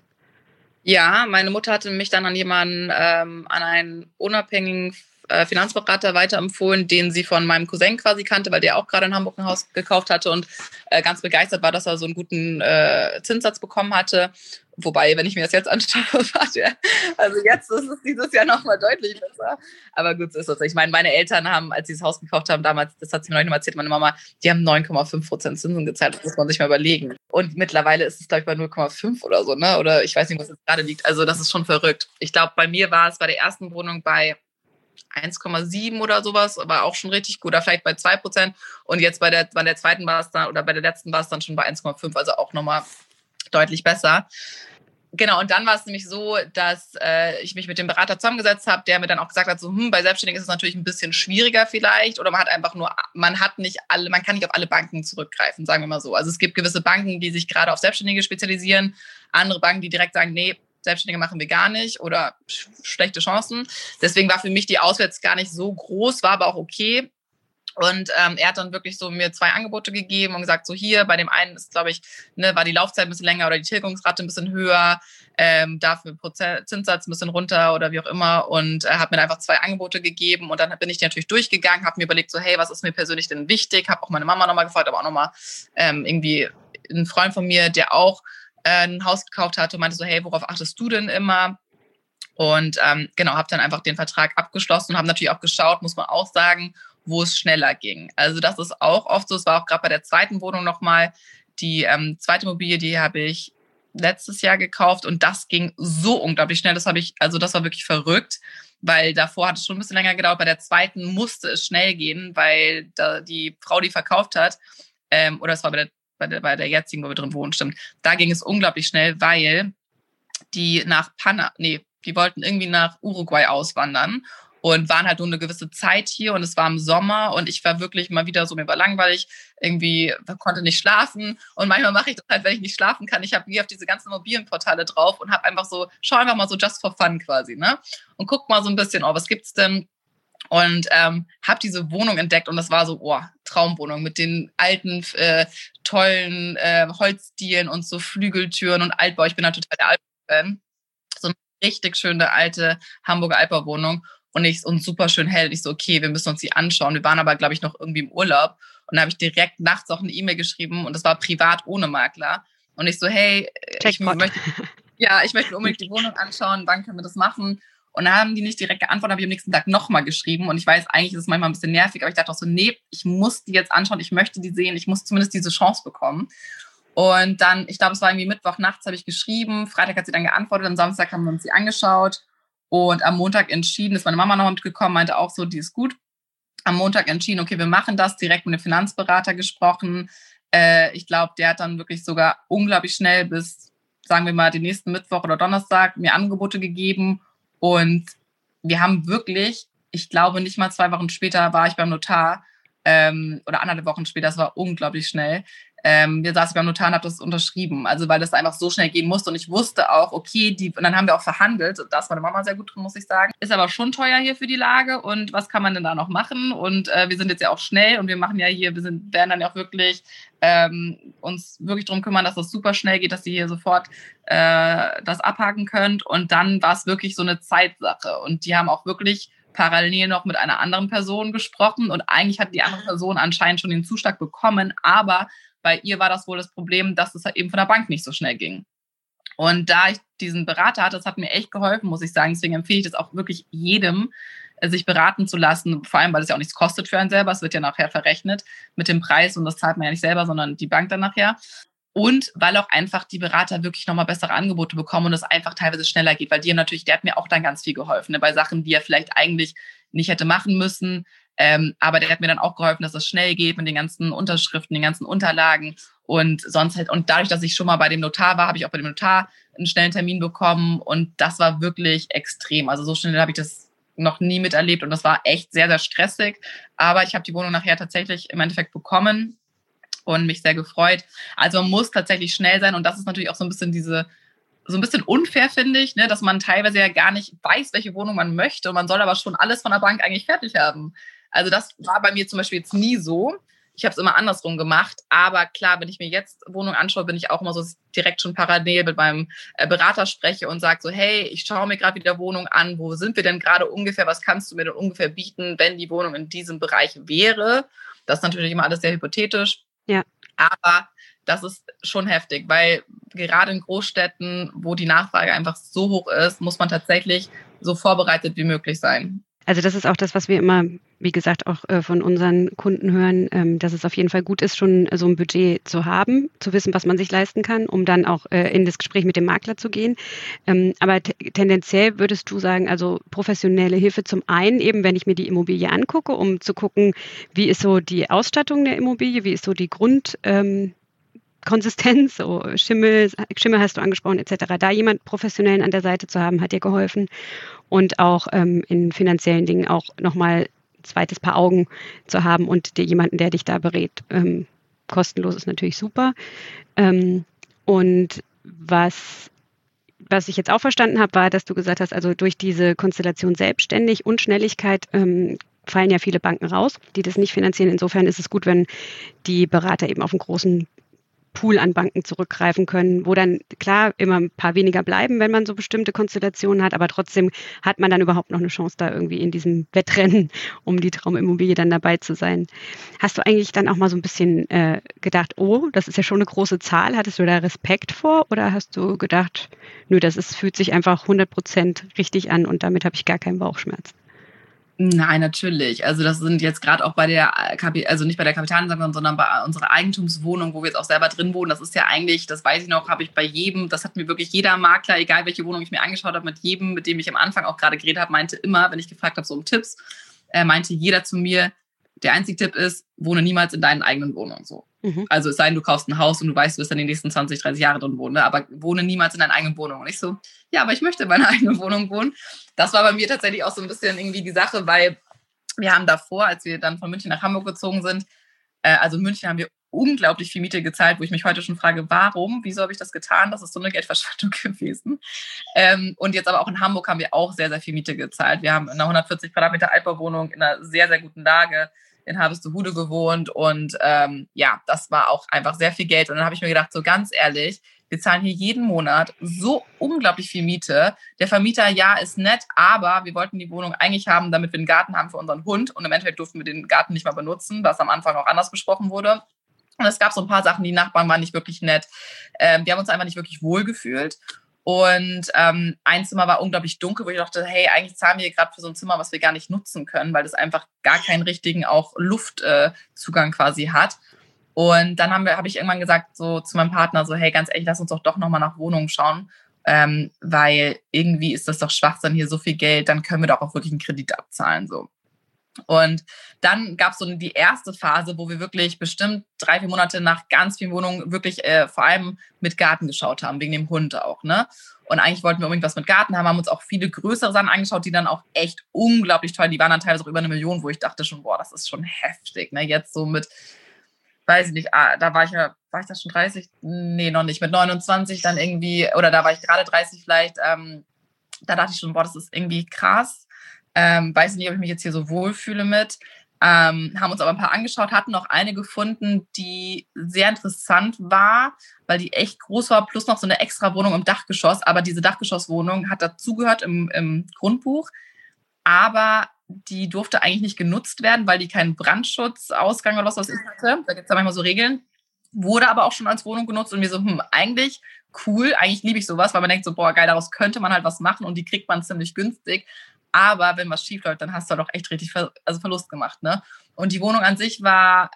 Ja, meine Mutter hatte mich dann an jemanden, ähm, an einen unabhängigen äh, Finanzberater weiterempfohlen, den sie von meinem Cousin quasi kannte, weil der auch gerade in Hamburg ein Haus gekauft hatte und äh, ganz begeistert war, dass er so einen guten äh, Zinssatz bekommen hatte. Wobei, wenn ich mir das jetzt anschaue, der, also jetzt ist es dieses Jahr nochmal deutlich besser. Aber gut, so ist das. Ich meine, meine Eltern haben, als sie das Haus gekauft haben, damals, das hat sie mir neulich mal erzählt, meine Mama, die haben 9,5 Prozent Zinsen gezahlt. Das muss man sich mal überlegen. Und mittlerweile ist es, glaube ich, bei 0,5 oder so, ne? Oder ich weiß nicht, was jetzt gerade liegt. Also, das ist schon verrückt. Ich glaube, bei mir war es bei der ersten Wohnung bei 1,7 oder sowas, war auch schon richtig gut, oder vielleicht bei 2 Prozent. Und jetzt bei der, bei der zweiten war es dann, oder bei der letzten war es dann schon bei 1,5, also auch nochmal deutlich besser. Genau, und dann war es nämlich so, dass äh, ich mich mit dem Berater zusammengesetzt habe, der mir dann auch gesagt hat, so, hm, bei Selbstständigen ist es natürlich ein bisschen schwieriger vielleicht oder man hat einfach nur, man hat nicht alle, man kann nicht auf alle Banken zurückgreifen, sagen wir mal so. Also es gibt gewisse Banken, die sich gerade auf Selbstständige spezialisieren, andere Banken, die direkt sagen, nee, Selbstständige machen wir gar nicht oder sch schlechte Chancen. Deswegen war für mich die Auswahl gar nicht so groß, war aber auch okay. Und ähm, er hat dann wirklich so mir zwei Angebote gegeben und gesagt, so hier, bei dem einen ist, glaube ich, ne, war die Laufzeit ein bisschen länger oder die Tilgungsrate ein bisschen höher, ähm, dafür Prozent, Zinssatz ein bisschen runter oder wie auch immer. Und er hat mir einfach zwei Angebote gegeben und dann bin ich natürlich durchgegangen, habe mir überlegt, so hey, was ist mir persönlich denn wichtig? Habe auch meine Mama nochmal gefragt, aber auch nochmal ähm, irgendwie ein Freund von mir, der auch äh, ein Haus gekauft hatte und meinte so, hey, worauf achtest du denn immer? Und ähm, genau, habe dann einfach den Vertrag abgeschlossen und habe natürlich auch geschaut, muss man auch sagen, wo es schneller ging. Also das ist auch oft so. Es war auch gerade bei der zweiten Wohnung nochmal. Die ähm, zweite Immobilie, die habe ich letztes Jahr gekauft und das ging so unglaublich schnell. Das habe ich, also das war wirklich verrückt, weil davor hat es schon ein bisschen länger gedauert. Bei der zweiten musste es schnell gehen, weil da die Frau, die verkauft hat, ähm, oder es war bei der bei der, bei der jetzigen, wo wir drin wohnen, stimmt. Da ging es unglaublich schnell, weil die nach Panama, nee, die wollten irgendwie nach Uruguay auswandern und waren halt nur eine gewisse Zeit hier und es war im Sommer und ich war wirklich mal wieder so, mir war langweilig, irgendwie konnte nicht schlafen und manchmal mache ich das halt, wenn ich nicht schlafen kann. Ich habe wie auf diese ganzen Immobilienportale drauf und habe einfach so, schau einfach mal so just for fun quasi, ne? Und guck mal so ein bisschen, oh, was gibt's denn? Und ähm, habe diese Wohnung entdeckt und das war so, oh, Traumwohnung mit den alten, äh, tollen äh, Holzdielen und so Flügeltüren und Altbau. Ich bin da total der Altbau-Fan. So eine richtig schöne alte Hamburger Altbauwohnung und ich und super schön hell. Ich so, okay, wir müssen uns die anschauen. Wir waren aber, glaube ich, noch irgendwie im Urlaub und da habe ich direkt nachts auch eine E-Mail geschrieben und das war privat ohne Makler. Und ich so, hey, ich möchte, ja, ich möchte unbedingt die Wohnung anschauen. Wann können wir das machen? Und dann haben die nicht direkt geantwortet, habe ich am nächsten Tag nochmal geschrieben. Und ich weiß, eigentlich ist es manchmal ein bisschen nervig, aber ich dachte auch so, nee, ich muss die jetzt anschauen, ich möchte die sehen, ich muss zumindest diese Chance bekommen. Und dann, ich glaube, es war irgendwie Mittwoch nachts, habe ich geschrieben. Freitag hat sie dann geantwortet, am Samstag haben wir uns sie angeschaut. Und am Montag entschieden, ist meine Mama noch mitgekommen, meinte auch so, die ist gut. Am Montag entschieden, okay, wir machen das, direkt mit dem Finanzberater gesprochen. Äh, ich glaube, der hat dann wirklich sogar unglaublich schnell bis, sagen wir mal, den nächsten Mittwoch oder Donnerstag mir Angebote gegeben und wir haben wirklich, ich glaube nicht mal zwei Wochen später war ich beim Notar ähm, oder anderthalb Wochen später, das war unglaublich schnell, ähm, wir saßen beim Notar und haben das unterschrieben. Also weil das einfach so schnell gehen musste. Und ich wusste auch, okay, die, und dann haben wir auch verhandelt. Da ist meine Mama sehr gut drin, muss ich sagen. Ist aber schon teuer hier für die Lage. Und was kann man denn da noch machen? Und äh, wir sind jetzt ja auch schnell und wir machen ja hier, wir sind, werden dann ja auch wirklich ähm, uns wirklich darum kümmern, dass das super schnell geht, dass ihr hier sofort äh, das abhaken könnt. Und dann war es wirklich so eine Zeitsache. Und die haben auch wirklich parallel noch mit einer anderen Person gesprochen und eigentlich hat die andere Person anscheinend schon den Zuschlag bekommen, aber bei ihr war das wohl das Problem, dass es halt eben von der Bank nicht so schnell ging. Und da ich diesen Berater hatte, das hat mir echt geholfen, muss ich sagen. Deswegen empfehle ich das auch wirklich jedem, äh, sich beraten zu lassen, vor allem, weil es ja auch nichts kostet für einen selber. Es wird ja nachher verrechnet mit dem Preis und das zahlt man ja nicht selber, sondern die Bank dann nachher. und weil auch einfach die Berater wirklich nochmal bessere Angebote bekommen und es einfach teilweise schneller geht, weil die natürlich, der hat mir auch dann ganz viel geholfen, ne, bei Sachen, die er vielleicht eigentlich nicht hätte machen müssen. Ähm, aber der hat mir dann auch geholfen, dass es schnell geht mit den ganzen Unterschriften, den ganzen Unterlagen und sonst halt. Und dadurch, dass ich schon mal bei dem Notar war, habe ich auch bei dem Notar einen schnellen Termin bekommen und das war wirklich extrem. Also so schnell habe ich das noch nie miterlebt und das war echt sehr, sehr stressig. Aber ich habe die Wohnung nachher tatsächlich im Endeffekt bekommen und mich sehr gefreut. Also man muss tatsächlich schnell sein und das ist natürlich auch so ein bisschen diese so ein bisschen unfair, finde ich, ne, dass man teilweise ja gar nicht weiß, welche Wohnung man möchte und man soll aber schon alles von der Bank eigentlich fertig haben. Also das war bei mir zum Beispiel jetzt nie so. Ich habe es immer andersrum gemacht. Aber klar, wenn ich mir jetzt Wohnungen anschaue, bin ich auch immer so direkt schon parallel mit meinem äh, Berater spreche und sage so, hey, ich schaue mir gerade wieder Wohnung an. Wo sind wir denn gerade ungefähr? Was kannst du mir denn ungefähr bieten, wenn die Wohnung in diesem Bereich wäre? Das ist natürlich immer alles sehr hypothetisch. Ja. Aber das ist schon heftig, weil gerade in Großstädten, wo die Nachfrage einfach so hoch ist, muss man tatsächlich so vorbereitet wie möglich sein. Also das ist auch das, was wir immer, wie gesagt, auch äh, von unseren Kunden hören, ähm, dass es auf jeden Fall gut ist, schon so ein Budget zu haben, zu wissen, was man sich leisten kann, um dann auch äh, in das Gespräch mit dem Makler zu gehen. Ähm, aber tendenziell würdest du sagen, also professionelle Hilfe zum einen eben, wenn ich mir die Immobilie angucke, um zu gucken, wie ist so die Ausstattung der Immobilie, wie ist so die Grund, ähm, Konsistenz, so Schimmel, Schimmel hast du angesprochen, etc. Da jemand Professionellen an der Seite zu haben, hat dir geholfen. Und auch ähm, in finanziellen Dingen auch nochmal zweites Paar Augen zu haben und dir jemanden, der dich da berät. Ähm, kostenlos ist natürlich super. Ähm, und was was ich jetzt auch verstanden habe, war, dass du gesagt hast, also durch diese Konstellation selbstständig und Schnelligkeit ähm, fallen ja viele Banken raus, die das nicht finanzieren. Insofern ist es gut, wenn die Berater eben auf einen großen Pool an Banken zurückgreifen können, wo dann klar immer ein paar weniger bleiben, wenn man so bestimmte Konstellationen hat, aber trotzdem hat man dann überhaupt noch eine Chance, da irgendwie in diesem Wettrennen um die Traumimmobilie dann dabei zu sein. Hast du eigentlich dann auch mal so ein bisschen äh, gedacht, oh, das ist ja schon eine große Zahl, hattest du da Respekt vor oder hast du gedacht, nö, das ist, fühlt sich einfach 100 Prozent richtig an und damit habe ich gar keinen Bauchschmerz? Nein, natürlich. Also das sind jetzt gerade auch bei der, also nicht bei der Kapitalanlage, sondern bei unserer Eigentumswohnung, wo wir jetzt auch selber drin wohnen. Das ist ja eigentlich, das weiß ich noch, habe ich bei jedem, das hat mir wirklich jeder Makler, egal welche Wohnung ich mir angeschaut habe, mit jedem, mit dem ich am Anfang auch gerade geredet habe, meinte immer, wenn ich gefragt habe, so um Tipps, äh, meinte jeder zu mir, der einzige Tipp ist, wohne niemals in deinen eigenen Wohnungen so. Mhm. Also es sei denn, du kaufst ein Haus und du weißt, du wirst dann die nächsten 20, 30 Jahre drin wohnen, ne? aber wohne niemals in deiner eigenen Wohnung. Und ich so, ja, aber ich möchte in meiner eigenen Wohnung wohnen. Das war bei mir tatsächlich auch so ein bisschen irgendwie die Sache, weil wir haben davor, als wir dann von München nach Hamburg gezogen sind, äh, also in München haben wir unglaublich viel Miete gezahlt, wo ich mich heute schon frage, warum, wieso habe ich das getan? Das ist so eine Geldverschwendung gewesen. Ähm, und jetzt aber auch in Hamburg haben wir auch sehr, sehr viel Miete gezahlt. Wir haben in einer 140 Quadratmeter Altbauwohnung in einer sehr, sehr guten Lage in Harvestehude gewohnt und ähm, ja, das war auch einfach sehr viel Geld. Und dann habe ich mir gedacht, so ganz ehrlich, wir zahlen hier jeden Monat so unglaublich viel Miete. Der Vermieter, ja, ist nett, aber wir wollten die Wohnung eigentlich haben, damit wir einen Garten haben für unseren Hund. Und im Endeffekt durften wir den Garten nicht mal benutzen, was am Anfang auch anders besprochen wurde. Und es gab so ein paar Sachen, die Nachbarn waren nicht wirklich nett. Ähm, wir haben uns einfach nicht wirklich wohl gefühlt. Und ähm, ein Zimmer war unglaublich dunkel, wo ich dachte, hey, eigentlich zahlen wir hier gerade für so ein Zimmer, was wir gar nicht nutzen können, weil das einfach gar keinen richtigen auch Luftzugang äh, quasi hat. Und dann habe ich irgendwann gesagt so zu meinem Partner so, hey, ganz ehrlich, lass uns doch doch nochmal nach Wohnungen schauen, ähm, weil irgendwie ist das doch Schwachsinn hier so viel Geld, dann können wir doch auch wirklich einen Kredit abzahlen so. Und dann gab es so die erste Phase, wo wir wirklich bestimmt drei, vier Monate nach ganz vielen Wohnungen wirklich äh, vor allem mit Garten geschaut haben, wegen dem Hund auch. Ne? Und eigentlich wollten wir unbedingt was mit Garten haben, haben uns auch viele größere Sachen angeschaut, die dann auch echt unglaublich toll, die waren dann teilweise auch über eine Million, wo ich dachte schon, boah, das ist schon heftig. Ne? Jetzt so mit, weiß ich nicht, ah, da war ich ja, war ich da schon 30? Nee, noch nicht. Mit 29 dann irgendwie, oder da war ich gerade 30 vielleicht, ähm, da dachte ich schon, boah, das ist irgendwie krass. Ähm, weiß nicht, ob ich mich jetzt hier so wohlfühle mit. Ähm, haben uns aber ein paar angeschaut, hatten noch eine gefunden, die sehr interessant war, weil die echt groß war, plus noch so eine extra Wohnung im Dachgeschoss. Aber diese Dachgeschosswohnung hat dazugehört im, im Grundbuch, aber die durfte eigentlich nicht genutzt werden, weil die keinen Brandschutzausgang oder was weiß ich hatte. Da gibt es ja manchmal so Regeln. Wurde aber auch schon als Wohnung genutzt und wir so, hm, eigentlich cool, eigentlich liebe ich sowas, weil man denkt so, boah, geil, daraus könnte man halt was machen und die kriegt man ziemlich günstig. Aber wenn was schief läuft, dann hast du doch echt richtig Ver also Verlust gemacht. Ne? Und die Wohnung an sich war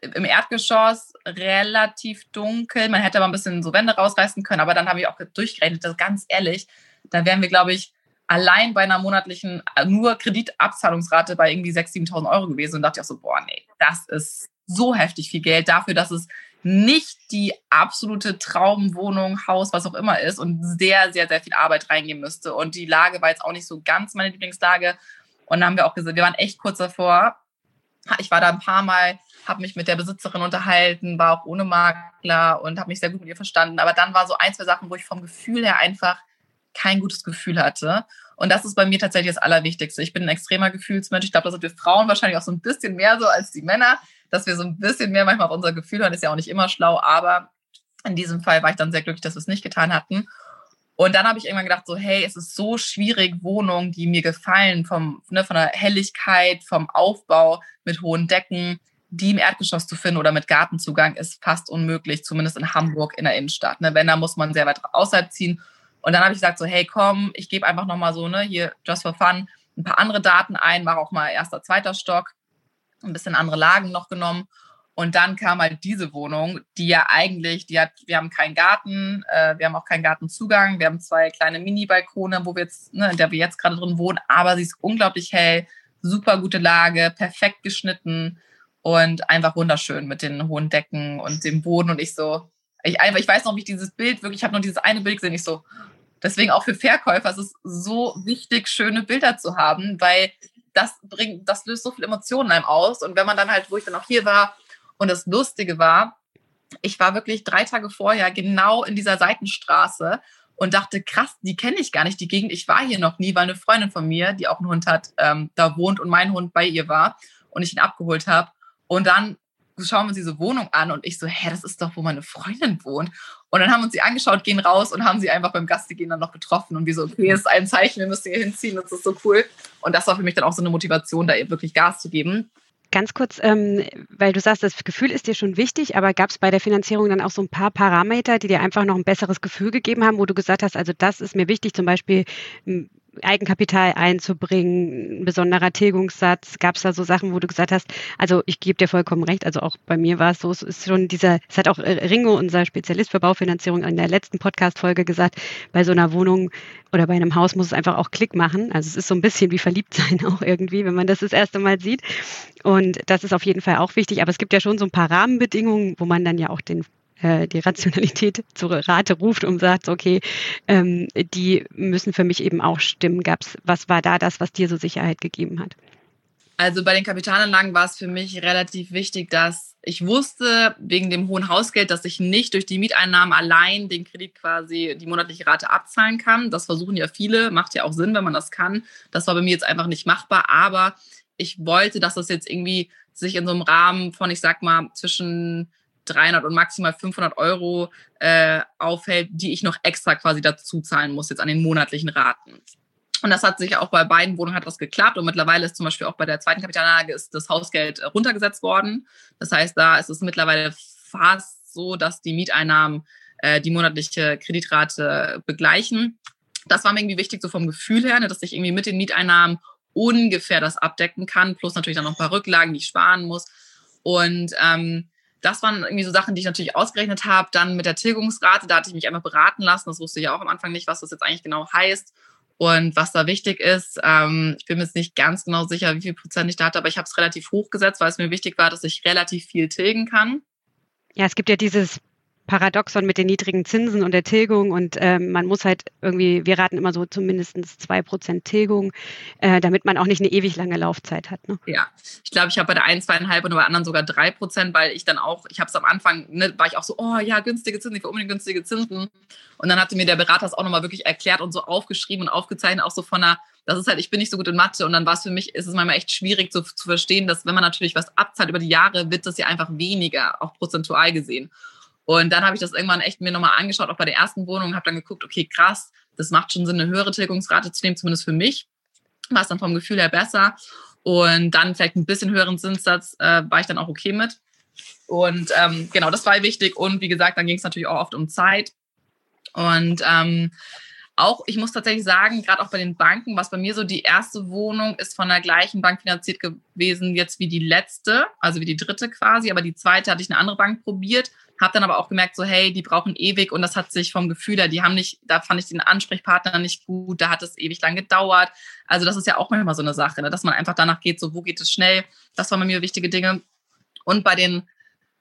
im Erdgeschoss relativ dunkel. Man hätte aber ein bisschen so Wände rausreißen können, aber dann habe ich auch durchgerechnet, dass ganz ehrlich, da wären wir, glaube ich, allein bei einer monatlichen äh, nur Kreditabzahlungsrate bei irgendwie 6.000, 7.000 Euro gewesen und dachte ich auch so, boah, nee, das ist so heftig viel Geld dafür, dass es nicht die absolute Traumwohnung, Haus, was auch immer ist und sehr, sehr, sehr viel Arbeit reingehen müsste. Und die Lage war jetzt auch nicht so ganz meine Lieblingslage. Und dann haben wir auch gesagt, wir waren echt kurz davor. Ich war da ein paar Mal, habe mich mit der Besitzerin unterhalten, war auch ohne Makler und habe mich sehr gut mit ihr verstanden. Aber dann war so ein, zwei Sachen, wo ich vom Gefühl her einfach kein gutes Gefühl hatte. Und das ist bei mir tatsächlich das Allerwichtigste. Ich bin ein extremer Gefühlsmensch. Ich glaube, das sind wir Frauen wahrscheinlich auch so ein bisschen mehr so als die Männer, dass wir so ein bisschen mehr manchmal auf unser Gefühl hören. Ist ja auch nicht immer schlau, aber in diesem Fall war ich dann sehr glücklich, dass wir es nicht getan hatten. Und dann habe ich irgendwann gedacht, so, hey, es ist so schwierig, Wohnungen, die mir gefallen, vom, ne, von der Helligkeit, vom Aufbau mit hohen Decken, die im Erdgeschoss zu finden oder mit Gartenzugang, ist fast unmöglich, zumindest in Hamburg in der Innenstadt. Ne? Wenn, da muss man sehr weit außerhalb ziehen. Und dann habe ich gesagt, so, hey, komm, ich gebe einfach nochmal so, ne, hier, just for fun, ein paar andere Daten ein, mache auch mal erster, zweiter Stock, ein bisschen andere Lagen noch genommen. Und dann kam halt diese Wohnung, die ja eigentlich, die hat, wir haben keinen Garten, äh, wir haben auch keinen Gartenzugang, wir haben zwei kleine Mini-Balkone, wo wir jetzt, ne, in der wir jetzt gerade drin wohnen, aber sie ist unglaublich hell, super gute Lage, perfekt geschnitten und einfach wunderschön mit den hohen Decken und dem Boden. Und ich so, ich einfach, ich weiß noch, wie ich dieses Bild wirklich, ich habe nur dieses eine Bild gesehen, ich so, deswegen auch für Verkäufer ist es so wichtig, schöne Bilder zu haben, weil das bringt, das löst so viele Emotionen einem aus und wenn man dann halt, wo ich dann auch hier war, und das Lustige war, ich war wirklich drei Tage vorher genau in dieser Seitenstraße und dachte, krass, die kenne ich gar nicht, die Gegend. Ich war hier noch nie, weil eine Freundin von mir, die auch einen Hund hat, ähm, da wohnt und mein Hund bei ihr war und ich ihn abgeholt habe. Und dann schauen wir uns diese Wohnung an und ich so, hä, das ist doch, wo meine Freundin wohnt. Und dann haben wir uns sie angeschaut, gehen raus und haben sie einfach beim Gastegehen dann noch getroffen und wie so, okay, ist ein Zeichen, wir müssen hier hinziehen, das ist so cool. Und das war für mich dann auch so eine Motivation, da eben wirklich Gas zu geben. Ganz kurz, ähm, weil du sagst, das Gefühl ist dir schon wichtig, aber gab es bei der Finanzierung dann auch so ein paar Parameter, die dir einfach noch ein besseres Gefühl gegeben haben, wo du gesagt hast, also das ist mir wichtig, zum Beispiel Eigenkapital einzubringen, ein besonderer Tilgungssatz? Gab es da so Sachen, wo du gesagt hast, also ich gebe dir vollkommen recht, also auch bei mir war es so, es ist schon dieser, es hat auch Ringo, unser Spezialist für Baufinanzierung, in der letzten Podcast-Folge gesagt, bei so einer Wohnung oder bei einem Haus muss es einfach auch Klick machen. Also es ist so ein bisschen wie verliebt sein auch irgendwie, wenn man das das erste Mal sieht. Und das ist auf jeden Fall auch wichtig. Aber es gibt ja schon so ein paar Rahmenbedingungen, wo man dann ja auch den äh, die Rationalität zur Rate ruft und sagt, okay, ähm, die müssen für mich eben auch stimmen. Gab's, was war da das, was dir so Sicherheit gegeben hat? Also bei den Kapitalanlagen war es für mich relativ wichtig, dass ich wusste, wegen dem hohen Hausgeld, dass ich nicht durch die Mieteinnahmen allein den Kredit quasi die monatliche Rate abzahlen kann. Das versuchen ja viele, macht ja auch Sinn, wenn man das kann. Das war bei mir jetzt einfach nicht machbar, aber ich wollte, dass das jetzt irgendwie sich in so einem Rahmen von, ich sag mal, zwischen 300 und maximal 500 Euro äh, aufhält, die ich noch extra quasi dazu zahlen muss, jetzt an den monatlichen Raten. Und das hat sich auch bei beiden Wohnungen hat das geklappt. Und mittlerweile ist zum Beispiel auch bei der zweiten Kapitalanlage ist das Hausgeld äh, runtergesetzt worden. Das heißt, da ist es mittlerweile fast so, dass die Mieteinnahmen äh, die monatliche Kreditrate begleichen. Das war mir irgendwie wichtig, so vom Gefühl her, ne, dass ich irgendwie mit den Mieteinnahmen ungefähr das abdecken kann, plus natürlich dann noch ein paar Rücklagen, die ich sparen muss. Und ähm, das waren irgendwie so Sachen, die ich natürlich ausgerechnet habe. Dann mit der Tilgungsrate, da hatte ich mich einfach beraten lassen. Das wusste ich ja auch am Anfang nicht, was das jetzt eigentlich genau heißt und was da wichtig ist. Ähm, ich bin mir jetzt nicht ganz genau sicher, wie viel Prozent ich da hatte, aber ich habe es relativ hoch gesetzt, weil es mir wichtig war, dass ich relativ viel tilgen kann. Ja, es gibt ja dieses Paradoxon mit den niedrigen Zinsen und der Tilgung und äh, man muss halt irgendwie, wir raten immer so zumindest zwei Prozent Tilgung, äh, damit man auch nicht eine ewig lange Laufzeit hat. Ne? Ja, ich glaube, ich habe bei der einen, zweieinhalb und bei anderen sogar drei Prozent, weil ich dann auch, ich habe es am Anfang, ne, war ich auch so, oh ja, günstige Zinsen, ich will unbedingt günstige Zinsen. Und dann hatte mir der Berater das auch nochmal wirklich erklärt und so aufgeschrieben und aufgezeichnet, auch so von einer das ist halt, ich bin nicht so gut in Mathe und dann war es für mich, ist es manchmal echt schwierig zu, zu verstehen, dass wenn man natürlich was abzahlt über die Jahre, wird das ja einfach weniger, auch prozentual gesehen. Und dann habe ich das irgendwann echt mir nochmal angeschaut, auch bei der ersten Wohnung, habe dann geguckt, okay, krass, das macht schon Sinn, eine höhere Tilgungsrate zu nehmen, zumindest für mich. War es dann vom Gefühl her besser. Und dann vielleicht ein bisschen höheren Zinssatz äh, war ich dann auch okay mit. Und ähm, genau, das war wichtig. Und wie gesagt, dann ging es natürlich auch oft um Zeit. Und ähm, auch, ich muss tatsächlich sagen, gerade auch bei den Banken, was bei mir so die erste Wohnung ist von der gleichen Bank finanziert gewesen, jetzt wie die letzte, also wie die dritte quasi, aber die zweite hatte ich eine andere Bank probiert, habe dann aber auch gemerkt, so hey, die brauchen ewig und das hat sich vom Gefühl her, die haben nicht, da fand ich den Ansprechpartner nicht gut, da hat es ewig lang gedauert. Also das ist ja auch manchmal so eine Sache, ne, dass man einfach danach geht, so wo geht es schnell. Das waren bei mir wichtige Dinge. Und bei den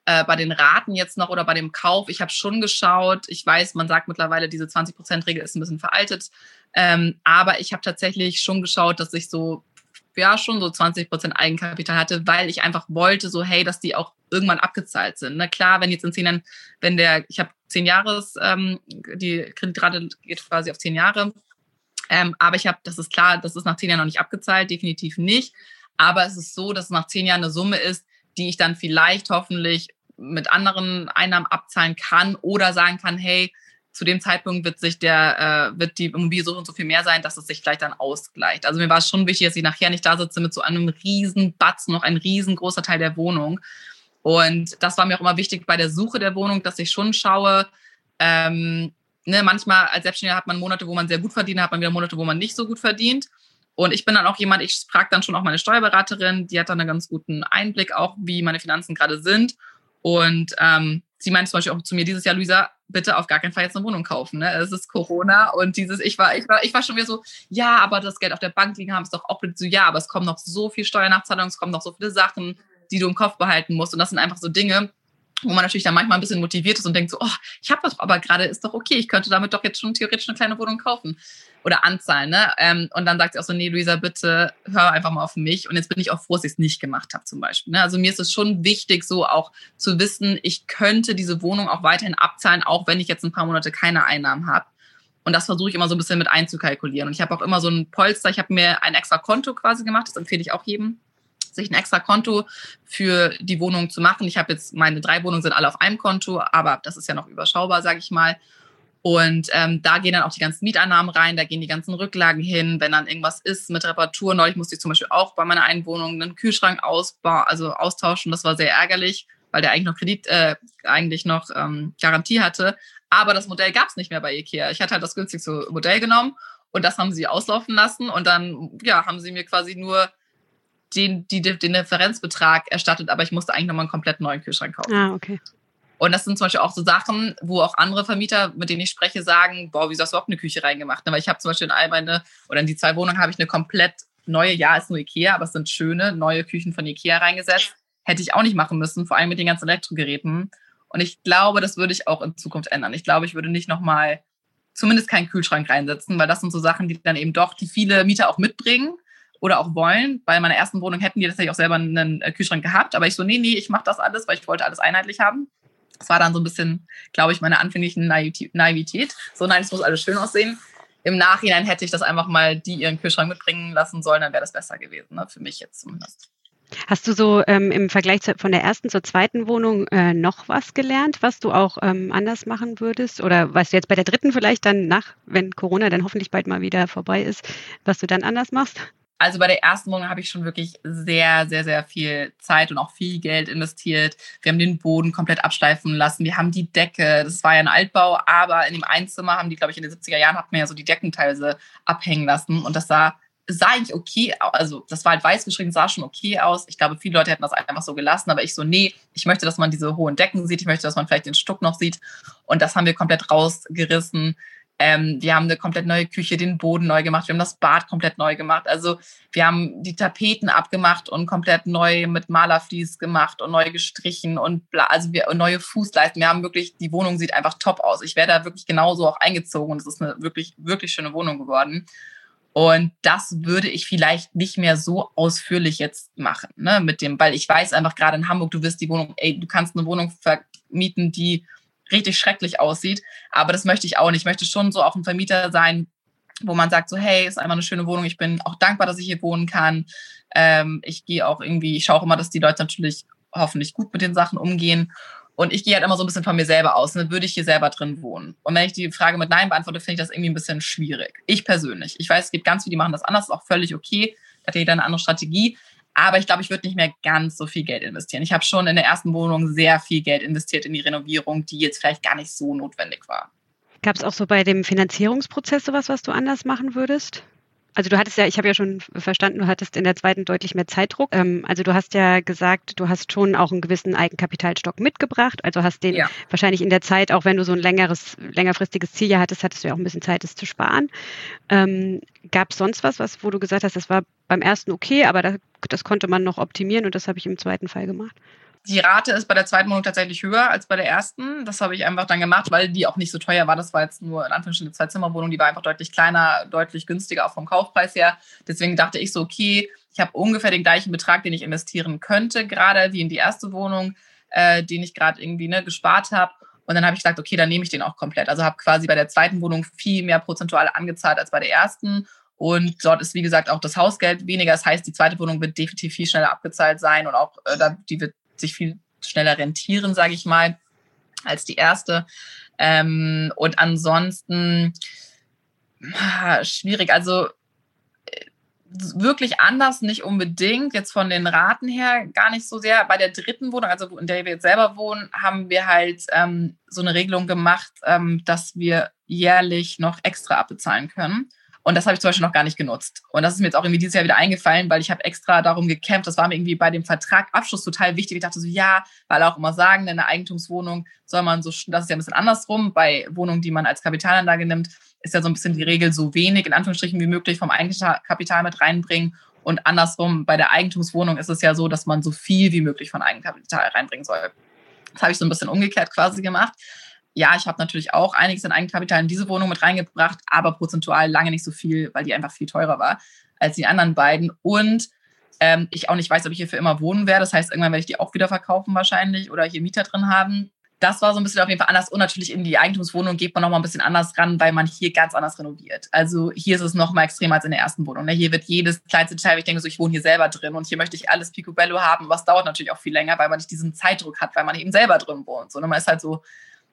äh, bei den Raten jetzt noch oder bei dem Kauf, ich habe schon geschaut. Ich weiß, man sagt mittlerweile, diese 20%-Regel ist ein bisschen veraltet. Ähm, aber ich habe tatsächlich schon geschaut, dass ich so, ja, schon so 20% Eigenkapital hatte, weil ich einfach wollte, so, hey, dass die auch irgendwann abgezahlt sind. Na klar, wenn jetzt in zehn Jahren, wenn der, ich habe zehn Jahres, ähm, die Kreditrate geht quasi auf zehn Jahre. Ähm, aber ich habe, das ist klar, das ist nach zehn Jahren noch nicht abgezahlt, definitiv nicht. Aber es ist so, dass es nach zehn Jahren eine Summe ist, die ich dann vielleicht hoffentlich mit anderen Einnahmen abzahlen kann oder sagen kann, hey, zu dem Zeitpunkt wird sich der, äh, wird die Immobilie so und so viel mehr sein, dass es sich vielleicht dann ausgleicht. Also mir war es schon wichtig, dass ich nachher nicht da sitze mit so einem riesen Batzen, noch ein riesengroßer Teil der Wohnung. Und das war mir auch immer wichtig bei der Suche der Wohnung, dass ich schon schaue, ähm, ne, manchmal als Selbstständiger hat man Monate, wo man sehr gut verdient, hat man wieder Monate, wo man nicht so gut verdient. Und ich bin dann auch jemand, ich frage dann schon auch meine Steuerberaterin, die hat dann einen ganz guten Einblick auch, wie meine Finanzen gerade sind. Und ähm, sie meinte zum Beispiel auch zu mir dieses Jahr, Luisa, bitte auf gar keinen Fall jetzt eine Wohnung kaufen. Ne? Es ist Corona und dieses, ich war, ich war, ich war schon wieder so, ja, aber das Geld auf der Bank liegen haben ist doch auch so, ja, aber es kommen noch so viel Steuernachzahlungen, es kommen noch so viele Sachen, die du im Kopf behalten musst. Und das sind einfach so Dinge, wo man natürlich dann manchmal ein bisschen motiviert ist und denkt so, oh, ich habe das aber gerade, ist doch okay, ich könnte damit doch jetzt schon theoretisch eine kleine Wohnung kaufen oder anzahlen. Ne? Ähm, und dann sagt sie auch so, nee, Luisa, bitte hör einfach mal auf mich. Und jetzt bin ich auch froh, dass ich es nicht gemacht habe zum Beispiel. Ne? Also mir ist es schon wichtig, so auch zu wissen, ich könnte diese Wohnung auch weiterhin abzahlen, auch wenn ich jetzt ein paar Monate keine Einnahmen habe. Und das versuche ich immer so ein bisschen mit einzukalkulieren. Und ich habe auch immer so ein Polster, ich habe mir ein extra Konto quasi gemacht, das empfehle ich auch jedem, sich ein extra Konto für die Wohnung zu machen. Ich habe jetzt, meine drei Wohnungen sind alle auf einem Konto, aber das ist ja noch überschaubar, sage ich mal. Und ähm, da gehen dann auch die ganzen Mieteinnahmen rein, da gehen die ganzen Rücklagen hin, wenn dann irgendwas ist mit Reparatur. Neulich musste ich zum Beispiel auch bei meiner Einwohnung einen Kühlschrank ausbauen, also austauschen. Das war sehr ärgerlich, weil der eigentlich noch Kredit, äh, eigentlich noch ähm, Garantie hatte. Aber das Modell gab es nicht mehr bei IKEA. Ich hatte halt das günstigste Modell genommen und das haben sie auslaufen lassen. Und dann ja, haben sie mir quasi nur den, die, den Differenzbetrag erstattet, aber ich musste eigentlich nochmal einen komplett neuen Kühlschrank kaufen. Ah, okay. Und das sind zum Beispiel auch so Sachen, wo auch andere Vermieter, mit denen ich spreche, sagen, boah, wieso hast du überhaupt eine Küche reingemacht? Weil ich habe zum Beispiel in all meine, oder in die zwei Wohnungen habe ich eine komplett neue, ja, ist nur Ikea, aber es sind schöne neue Küchen von Ikea reingesetzt. Hätte ich auch nicht machen müssen, vor allem mit den ganzen Elektrogeräten. Und ich glaube, das würde ich auch in Zukunft ändern. Ich glaube, ich würde nicht nochmal zumindest keinen Kühlschrank reinsetzen, weil das sind so Sachen, die dann eben doch die viele Mieter auch mitbringen oder auch wollen. Bei meiner ersten Wohnung hätten die tatsächlich auch selber einen äh, Kühlschrank gehabt, aber ich so, nee, nee, ich mache das alles, weil ich wollte alles einheitlich haben. Das war dann so ein bisschen, glaube ich, meine anfänglichen Naivität. So, nein, es muss alles schön aussehen. Im Nachhinein hätte ich das einfach mal die ihren Kühlschrank mitbringen lassen sollen, dann wäre das besser gewesen, ne? für mich jetzt zumindest. Hast du so ähm, im Vergleich zu, von der ersten zur zweiten Wohnung äh, noch was gelernt, was du auch ähm, anders machen würdest? Oder was jetzt bei der dritten vielleicht dann nach, wenn Corona dann hoffentlich bald mal wieder vorbei ist, was du dann anders machst? Also bei der ersten Wohnung habe ich schon wirklich sehr, sehr, sehr viel Zeit und auch viel Geld investiert. Wir haben den Boden komplett abschleifen lassen. Wir haben die Decke, das war ja ein Altbau, aber in dem Einzimmer haben die, glaube ich, in den 70er Jahren hat man ja so die Deckenteile abhängen lassen und das sah sah eigentlich okay, also das war halt weiß geschrieben, sah schon okay aus. Ich glaube, viele Leute hätten das einfach so gelassen, aber ich so, nee, ich möchte, dass man diese hohen Decken sieht, ich möchte, dass man vielleicht den Stuck noch sieht. Und das haben wir komplett rausgerissen. Ähm, wir haben eine komplett neue Küche, den Boden neu gemacht, wir haben das Bad komplett neu gemacht. Also wir haben die Tapeten abgemacht und komplett neu mit Malerflies gemacht und neu gestrichen und bla, also wir neue Fußleisten. Wir haben wirklich, die Wohnung sieht einfach top aus. Ich wäre da wirklich genauso auch eingezogen und es ist eine wirklich, wirklich schöne Wohnung geworden. Und das würde ich vielleicht nicht mehr so ausführlich jetzt machen, ne, mit dem, weil ich weiß einfach gerade in Hamburg, du wirst die Wohnung, ey, du kannst eine Wohnung vermieten, die richtig schrecklich aussieht. Aber das möchte ich auch nicht. Ich möchte schon so auch ein Vermieter sein, wo man sagt so, hey, ist einfach eine schöne Wohnung. Ich bin auch dankbar, dass ich hier wohnen kann. Ähm, ich gehe auch irgendwie, ich schaue auch immer, dass die Leute natürlich hoffentlich gut mit den Sachen umgehen. Und ich gehe halt immer so ein bisschen von mir selber aus. Dann würde ich hier selber drin wohnen. Und wenn ich die Frage mit Nein beantworte, finde ich das irgendwie ein bisschen schwierig. Ich persönlich. Ich weiß, es gibt ganz viele, die machen das anders, ist auch völlig okay. Da hat jeder eine andere Strategie. Aber ich glaube, ich würde nicht mehr ganz so viel Geld investieren. Ich habe schon in der ersten Wohnung sehr viel Geld investiert in die Renovierung, die jetzt vielleicht gar nicht so notwendig war. Gab es auch so bei dem Finanzierungsprozess sowas, was du anders machen würdest? Also du hattest ja, ich habe ja schon verstanden, du hattest in der zweiten deutlich mehr Zeitdruck. Ähm, also du hast ja gesagt, du hast schon auch einen gewissen Eigenkapitalstock mitgebracht. Also hast den ja. wahrscheinlich in der Zeit, auch wenn du so ein längeres, längerfristiges Ziel ja hattest, hattest du ja auch ein bisschen Zeit, es zu sparen. Ähm, Gab es sonst was, was, wo du gesagt hast, das war beim ersten okay, aber das, das konnte man noch optimieren und das habe ich im zweiten Fall gemacht? Die Rate ist bei der zweiten Wohnung tatsächlich höher als bei der ersten. Das habe ich einfach dann gemacht, weil die auch nicht so teuer war. Das war jetzt nur in Anführungsstrichen eine Zwei-Zimmer-Wohnung. Die war einfach deutlich kleiner, deutlich günstiger, auch vom Kaufpreis her. Deswegen dachte ich so, okay, ich habe ungefähr den gleichen Betrag, den ich investieren könnte, gerade wie in die erste Wohnung, äh, den ich gerade irgendwie ne, gespart habe. Und dann habe ich gesagt, okay, dann nehme ich den auch komplett. Also habe quasi bei der zweiten Wohnung viel mehr prozentual angezahlt als bei der ersten. Und dort ist, wie gesagt, auch das Hausgeld weniger. Das heißt, die zweite Wohnung wird definitiv viel schneller abgezahlt sein und auch äh, die wird sich viel schneller rentieren, sage ich mal, als die erste. Ähm, und ansonsten ah, schwierig. Also äh, wirklich anders nicht unbedingt, jetzt von den Raten her gar nicht so sehr. Bei der dritten Wohnung, also in der wir jetzt selber wohnen, haben wir halt ähm, so eine Regelung gemacht, ähm, dass wir jährlich noch extra abbezahlen können. Und das habe ich zum Beispiel noch gar nicht genutzt. Und das ist mir jetzt auch irgendwie dieses Jahr wieder eingefallen, weil ich habe extra darum gekämpft. Das war mir irgendwie bei dem Vertrag Abschluss total wichtig. Ich dachte so, ja, weil auch immer sagen, in einer Eigentumswohnung soll man so, das ist ja ein bisschen andersrum. Bei Wohnungen, die man als Kapitalanlage nimmt, ist ja so ein bisschen die Regel so wenig, in Anführungsstrichen, wie möglich vom Eigenkapital mit reinbringen. Und andersrum, bei der Eigentumswohnung ist es ja so, dass man so viel wie möglich von Eigenkapital reinbringen soll. Das habe ich so ein bisschen umgekehrt quasi gemacht ja, ich habe natürlich auch einiges an Eigenkapital in diese Wohnung mit reingebracht, aber prozentual lange nicht so viel, weil die einfach viel teurer war als die anderen beiden. Und ähm, ich auch nicht weiß, ob ich hier für immer wohnen werde. Das heißt, irgendwann werde ich die auch wieder verkaufen wahrscheinlich oder hier Mieter drin haben. Das war so ein bisschen auf jeden Fall anders. Und natürlich in die Eigentumswohnung geht man nochmal ein bisschen anders ran, weil man hier ganz anders renoviert. Also hier ist es nochmal extremer als in der ersten Wohnung. Ne? Hier wird jedes kleinste Teil, ich denke so, ich wohne hier selber drin und hier möchte ich alles Picobello haben. Was dauert natürlich auch viel länger, weil man nicht diesen Zeitdruck hat, weil man eben selber drin wohnt. So, ne? Man ist halt so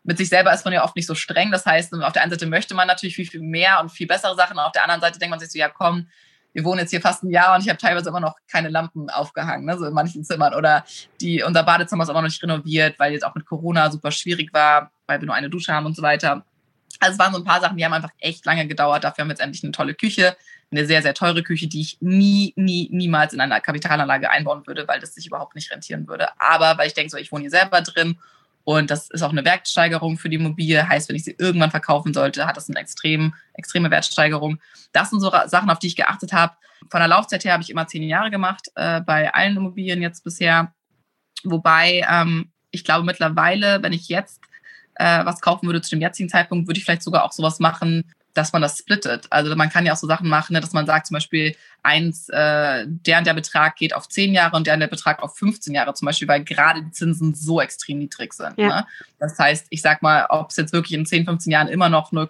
mit sich selber ist man ja oft nicht so streng. Das heißt, auf der einen Seite möchte man natürlich viel, viel mehr und viel bessere Sachen. auf der anderen Seite denkt man sich so, ja komm, wir wohnen jetzt hier fast ein Jahr und ich habe teilweise immer noch keine Lampen aufgehangen, ne, so in manchen Zimmern. Oder die, unser Badezimmer ist immer noch nicht renoviert, weil jetzt auch mit Corona super schwierig war, weil wir nur eine Dusche haben und so weiter. Also es waren so ein paar Sachen, die haben einfach echt lange gedauert. Dafür haben wir jetzt endlich eine tolle Küche, eine sehr, sehr teure Küche, die ich nie, nie, niemals in einer Kapitalanlage einbauen würde, weil das sich überhaupt nicht rentieren würde. Aber weil ich denke so, ich wohne hier selber drin und das ist auch eine Wertsteigerung für die Immobilie. Heißt, wenn ich sie irgendwann verkaufen sollte, hat das eine extrem, extreme Wertsteigerung. Das sind so Sachen, auf die ich geachtet habe. Von der Laufzeit her habe ich immer zehn Jahre gemacht, äh, bei allen Immobilien jetzt bisher. Wobei ähm, ich glaube mittlerweile, wenn ich jetzt äh, was kaufen würde zu dem jetzigen Zeitpunkt, würde ich vielleicht sogar auch sowas machen, dass man das splittet. Also man kann ja auch so Sachen machen, ne, dass man sagt zum Beispiel, eins, äh, der und der Betrag geht auf 10 Jahre und der und der Betrag auf 15 Jahre zum Beispiel, weil gerade die Zinsen so extrem niedrig sind. Ja. Ne? Das heißt, ich sag mal, ob es jetzt wirklich in 10, 15 Jahren immer noch 0,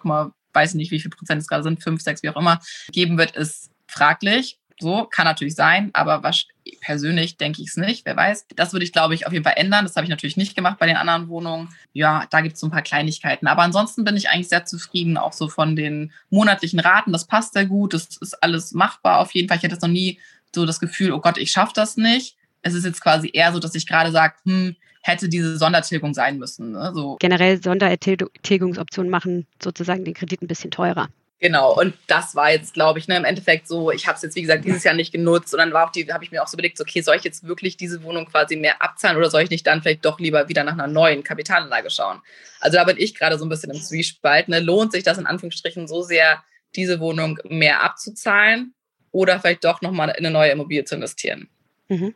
weiß nicht, wie viel Prozent es gerade sind, 5, 6, wie auch immer, geben wird, ist fraglich. So, kann natürlich sein, aber was, persönlich denke ich es nicht, wer weiß. Das würde ich, glaube ich, auf jeden Fall ändern. Das habe ich natürlich nicht gemacht bei den anderen Wohnungen. Ja, da gibt es so ein paar Kleinigkeiten. Aber ansonsten bin ich eigentlich sehr zufrieden, auch so von den monatlichen Raten. Das passt sehr gut, das ist alles machbar auf jeden Fall. Ich hätte noch nie so das Gefühl, oh Gott, ich schaffe das nicht. Es ist jetzt quasi eher so, dass ich gerade sage, hm, hätte diese Sondertilgung sein müssen. Ne? So. Generell Sondertilgungsoptionen machen sozusagen den Kredit ein bisschen teurer. Genau, und das war jetzt, glaube ich, ne, im Endeffekt so, ich habe es jetzt, wie gesagt, dieses Jahr nicht genutzt und dann war auch die, habe ich mir auch so überlegt, okay, soll ich jetzt wirklich diese Wohnung quasi mehr abzahlen oder soll ich nicht dann vielleicht doch lieber wieder nach einer neuen Kapitalanlage schauen? Also da bin ich gerade so ein bisschen im Zwiespalt. Ne? Lohnt sich das in Anführungsstrichen so sehr, diese Wohnung mehr abzuzahlen oder vielleicht doch nochmal in eine neue Immobilie zu investieren? Mhm.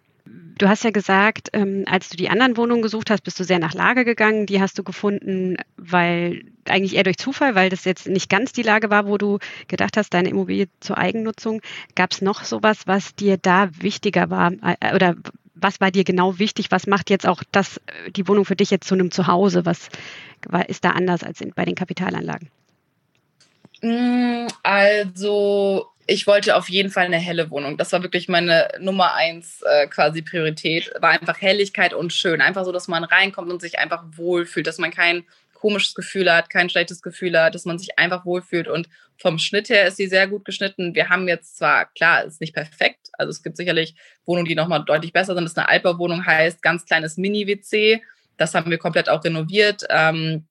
Du hast ja gesagt, ähm, als du die anderen Wohnungen gesucht hast, bist du sehr nach Lage gegangen. Die hast du gefunden, weil eigentlich eher durch Zufall, weil das jetzt nicht ganz die Lage war, wo du gedacht hast, deine Immobilie zur Eigennutzung. Gab es noch sowas, was dir da wichtiger war äh, oder was war dir genau wichtig? Was macht jetzt auch das, äh, die Wohnung für dich jetzt zu einem Zuhause? Was ist da anders als in, bei den Kapitalanlagen? Mm, also ich wollte auf jeden Fall eine helle Wohnung. Das war wirklich meine Nummer eins äh, quasi Priorität. War einfach Helligkeit und schön. Einfach so, dass man reinkommt und sich einfach wohlfühlt, dass man kein komisches Gefühl hat, kein schlechtes Gefühl hat, dass man sich einfach wohlfühlt. Und vom Schnitt her ist sie sehr gut geschnitten. Wir haben jetzt zwar, klar, ist nicht perfekt. Also es gibt sicherlich Wohnungen, die nochmal deutlich besser sind. Das ist eine Altbauwohnung, heißt ganz kleines Mini-WC. Das haben wir komplett auch renoviert. Ähm,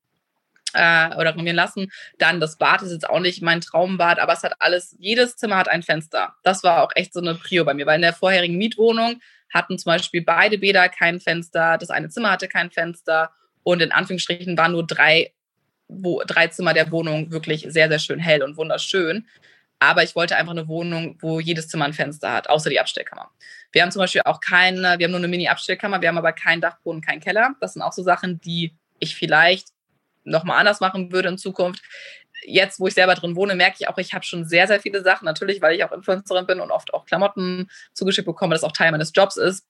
äh, oder renovieren lassen. Dann das Bad ist jetzt auch nicht mein Traumbad, aber es hat alles, jedes Zimmer hat ein Fenster. Das war auch echt so eine Prio bei mir, weil in der vorherigen Mietwohnung hatten zum Beispiel beide Bäder kein Fenster, das eine Zimmer hatte kein Fenster und in Anführungsstrichen waren nur drei, wo, drei Zimmer der Wohnung wirklich sehr, sehr schön hell und wunderschön. Aber ich wollte einfach eine Wohnung, wo jedes Zimmer ein Fenster hat, außer die Abstellkammer. Wir haben zum Beispiel auch keine, wir haben nur eine Mini-Abstellkammer, wir haben aber keinen Dachboden, keinen Keller. Das sind auch so Sachen, die ich vielleicht nochmal anders machen würde in Zukunft. Jetzt, wo ich selber drin wohne, merke ich auch, ich habe schon sehr, sehr viele Sachen. Natürlich, weil ich auch Influencerin bin und oft auch Klamotten zugeschickt bekomme, das auch Teil meines Jobs ist.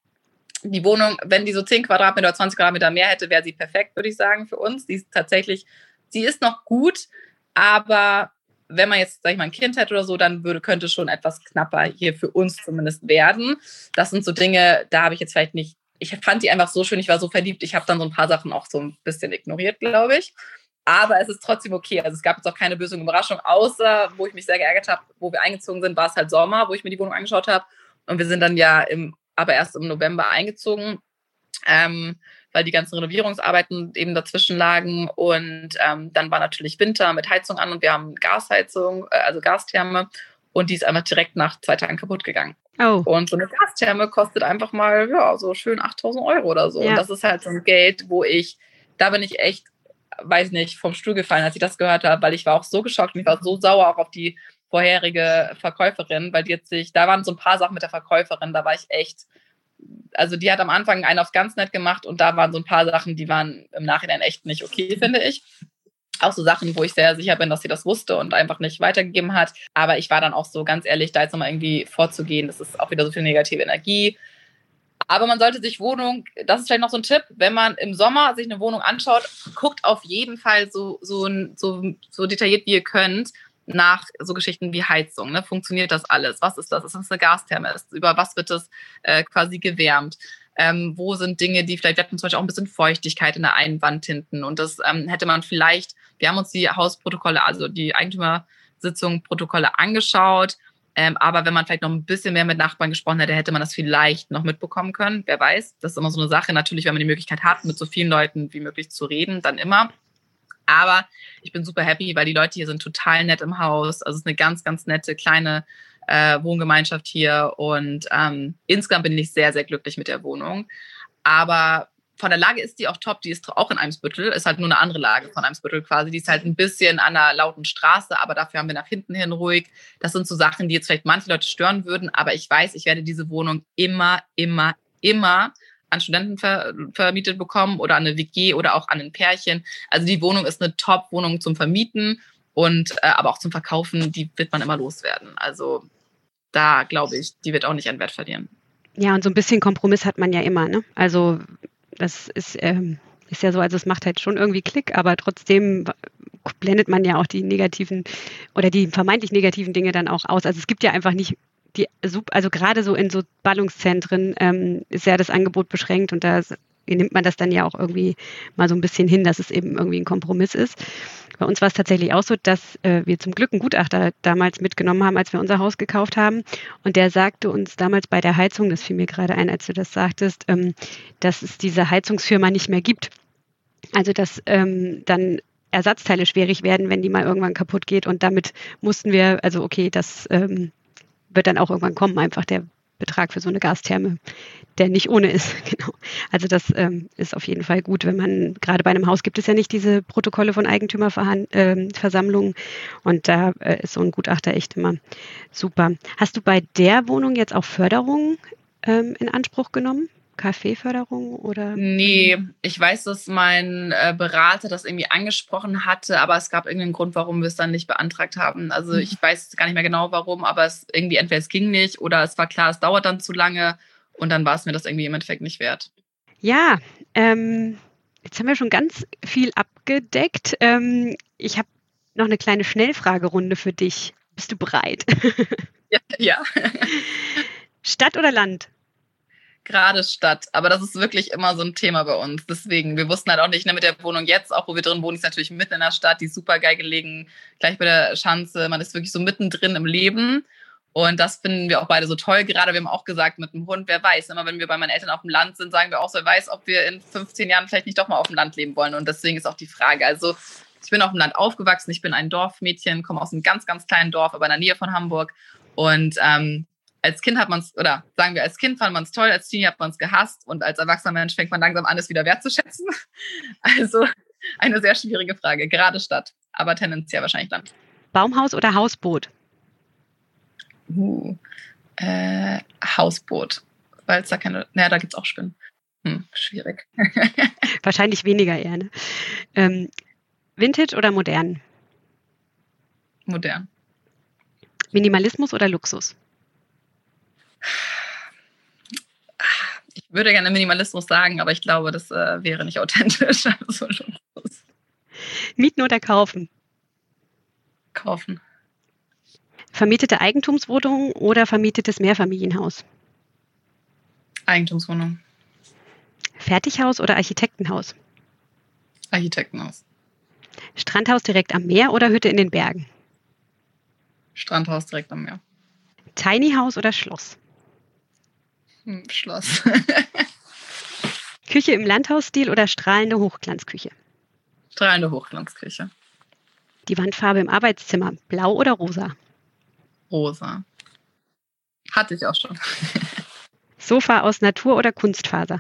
Die Wohnung, wenn die so 10 Quadratmeter oder 20 Quadratmeter mehr hätte, wäre sie perfekt, würde ich sagen, für uns. Die ist tatsächlich, sie ist noch gut, aber wenn man jetzt, sag ich mal, ein Kind hätte oder so, dann würde, könnte schon etwas knapper hier für uns zumindest werden. Das sind so Dinge, da habe ich jetzt vielleicht nicht, ich fand die einfach so schön, ich war so verliebt, ich habe dann so ein paar Sachen auch so ein bisschen ignoriert, glaube ich. Aber es ist trotzdem okay. Also es gab jetzt auch keine böse Überraschung, außer wo ich mich sehr geärgert habe, wo wir eingezogen sind, war es halt Sommer, wo ich mir die Wohnung angeschaut habe. Und wir sind dann ja im, aber erst im November eingezogen. Ähm, weil die ganzen Renovierungsarbeiten eben dazwischen lagen. Und ähm, dann war natürlich Winter mit Heizung an und wir haben Gasheizung, äh, also Gastherme. Und die ist einfach direkt nach zwei Tagen kaputt gegangen. Oh. Und so eine Gastherme kostet einfach mal, ja, so schön 8000 Euro oder so. Ja. Und das ist halt so ein Geld, wo ich, da bin ich echt, weiß nicht, vom Stuhl gefallen, als ich das gehört habe, weil ich war auch so geschockt und ich war so sauer auch auf die vorherige Verkäuferin, weil die jetzt sich, da waren so ein paar Sachen mit der Verkäuferin, da war ich echt, also die hat am Anfang einen auf ganz nett gemacht und da waren so ein paar Sachen, die waren im Nachhinein echt nicht okay, finde ich. Auch so Sachen, wo ich sehr sicher bin, dass sie das wusste und einfach nicht weitergegeben hat. Aber ich war dann auch so ganz ehrlich, da jetzt nochmal irgendwie vorzugehen, das ist auch wieder so viel negative Energie. Aber man sollte sich Wohnung, das ist vielleicht noch so ein Tipp, wenn man im Sommer sich eine Wohnung anschaut, guckt auf jeden Fall so, so, so, so detailliert wie ihr könnt, nach so Geschichten wie Heizung. Ne? Funktioniert das alles? Was ist das? Ist das eine Gastherme? Über was wird das äh, quasi gewärmt? Ähm, wo sind Dinge, die vielleicht, wir zum Beispiel auch ein bisschen Feuchtigkeit in der Einwand hinten und das ähm, hätte man vielleicht, wir haben uns die Hausprotokolle, also die Eigentümersitzung Protokolle angeschaut, ähm, aber wenn man vielleicht noch ein bisschen mehr mit Nachbarn gesprochen hätte, hätte man das vielleicht noch mitbekommen können. Wer weiß, das ist immer so eine Sache. Natürlich, wenn man die Möglichkeit hat, mit so vielen Leuten wie möglich zu reden, dann immer. Aber ich bin super happy, weil die Leute hier sind total nett im Haus. Also es ist eine ganz, ganz nette kleine äh, Wohngemeinschaft hier. Und ähm, insgesamt bin ich sehr, sehr glücklich mit der Wohnung. Aber von der Lage ist die auch top. Die ist auch in Eimsbüttel, ist halt nur eine andere Lage von Eimsbüttel quasi. Die ist halt ein bisschen an einer lauten Straße, aber dafür haben wir nach hinten hin ruhig. Das sind so Sachen, die jetzt vielleicht manche Leute stören würden, aber ich weiß, ich werde diese Wohnung immer, immer, immer an Studenten ver vermietet bekommen oder an eine WG oder auch an ein Pärchen. Also die Wohnung ist eine Top-Wohnung zum Vermieten und äh, aber auch zum Verkaufen, die wird man immer loswerden. Also da glaube ich, die wird auch nicht an Wert verlieren. Ja, und so ein bisschen Kompromiss hat man ja immer, ne? Also das ist, ähm, ist ja so, also es macht halt schon irgendwie Klick, aber trotzdem blendet man ja auch die negativen oder die vermeintlich negativen Dinge dann auch aus. Also es gibt ja einfach nicht die, also gerade so in so Ballungszentren ähm, ist ja das Angebot beschränkt und da nimmt man das dann ja auch irgendwie mal so ein bisschen hin, dass es eben irgendwie ein Kompromiss ist. Bei uns war es tatsächlich auch so, dass äh, wir zum Glück einen Gutachter damals mitgenommen haben, als wir unser Haus gekauft haben. Und der sagte uns damals bei der Heizung, das fiel mir gerade ein, als du das sagtest, ähm, dass es diese Heizungsfirma nicht mehr gibt. Also dass ähm, dann Ersatzteile schwierig werden, wenn die mal irgendwann kaputt geht. Und damit mussten wir, also okay, das ähm, wird dann auch irgendwann kommen, einfach der Betrag für so eine Gastherme, der nicht ohne ist. Genau. Also das ähm, ist auf jeden Fall gut, wenn man, gerade bei einem Haus gibt es ja nicht diese Protokolle von Eigentümerversammlungen ähm, und da äh, ist so ein Gutachter echt immer super. Hast du bei der Wohnung jetzt auch Förderung ähm, in Anspruch genommen? KfW-Förderung oder? Nee, ich weiß, dass mein äh, Berater das irgendwie angesprochen hatte, aber es gab irgendeinen Grund, warum wir es dann nicht beantragt haben. Also mhm. ich weiß gar nicht mehr genau warum, aber es irgendwie entweder es ging nicht oder es war klar, es dauert dann zu lange und dann war es mir das irgendwie im Endeffekt nicht wert. Ja, ähm, jetzt haben wir schon ganz viel abgedeckt. Ähm, ich habe noch eine kleine Schnellfragerunde für dich. Bist du bereit? ja. ja. Stadt oder Land? Gerade Stadt. Aber das ist wirklich immer so ein Thema bei uns. Deswegen, wir wussten halt auch nicht, ne, mit der Wohnung jetzt, auch wo wir drin wohnen, ist natürlich mitten in der Stadt, die ist super geil gelegen, gleich bei der Schanze. Man ist wirklich so mittendrin im Leben. Und das finden wir auch beide so toll. Gerade wir haben auch gesagt, mit dem Hund, wer weiß, immer wenn wir bei meinen Eltern auf dem Land sind, sagen wir auch so, wer weiß, ob wir in 15 Jahren vielleicht nicht doch mal auf dem Land leben wollen. Und deswegen ist auch die Frage. Also Ich bin auf dem Land aufgewachsen, ich bin ein Dorfmädchen, komme aus einem ganz, ganz kleinen Dorf, aber in der Nähe von Hamburg. Und ähm, als Kind hat man es, oder sagen wir, als Kind fand man es toll, als Teenie hat man es gehasst und als erwachsener Mensch fängt man langsam an, es wieder wertzuschätzen. Also eine sehr schwierige Frage, gerade Stadt, aber tendenziell wahrscheinlich Land. Baumhaus oder Hausboot? Uh, äh, Hausboot, weil es da keine, naja, da gibt es auch Spinnen. Hm, schwierig. Wahrscheinlich weniger eher. Ne? Ähm, Vintage oder modern? Modern. Minimalismus oder Luxus? Ich würde gerne Minimalismus sagen, aber ich glaube, das äh, wäre nicht authentisch. Also. Mieten oder kaufen? Kaufen. Vermietete Eigentumswohnung oder vermietetes Mehrfamilienhaus? Eigentumswohnung. Fertighaus oder Architektenhaus? Architektenhaus. Strandhaus direkt am Meer oder Hütte in den Bergen? Strandhaus direkt am Meer. Tiny House oder Schloss? Hm, Schloss. Küche im Landhausstil oder strahlende Hochglanzküche? Strahlende Hochglanzküche. Die Wandfarbe im Arbeitszimmer, blau oder rosa? Rosa. Hatte ich auch schon. Sofa aus Natur oder Kunstfaser?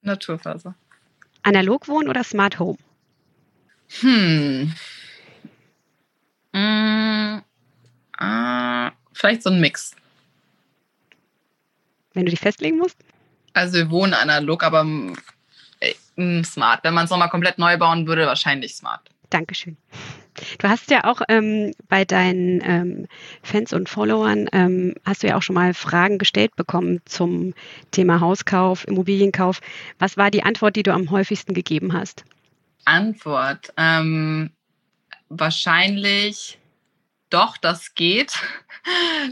Naturfaser. Analog wohnen oder Smart Home? Hm. Mm, äh, vielleicht so ein Mix. Wenn du dich festlegen musst? Also wir wohnen analog, aber äh, smart. Wenn man es nochmal komplett neu bauen würde, wahrscheinlich smart. Dankeschön. Du hast ja auch ähm, bei deinen ähm, Fans und Followern, ähm, hast du ja auch schon mal Fragen gestellt bekommen zum Thema Hauskauf, Immobilienkauf. Was war die Antwort, die du am häufigsten gegeben hast? Antwort. Ähm, wahrscheinlich doch, das geht.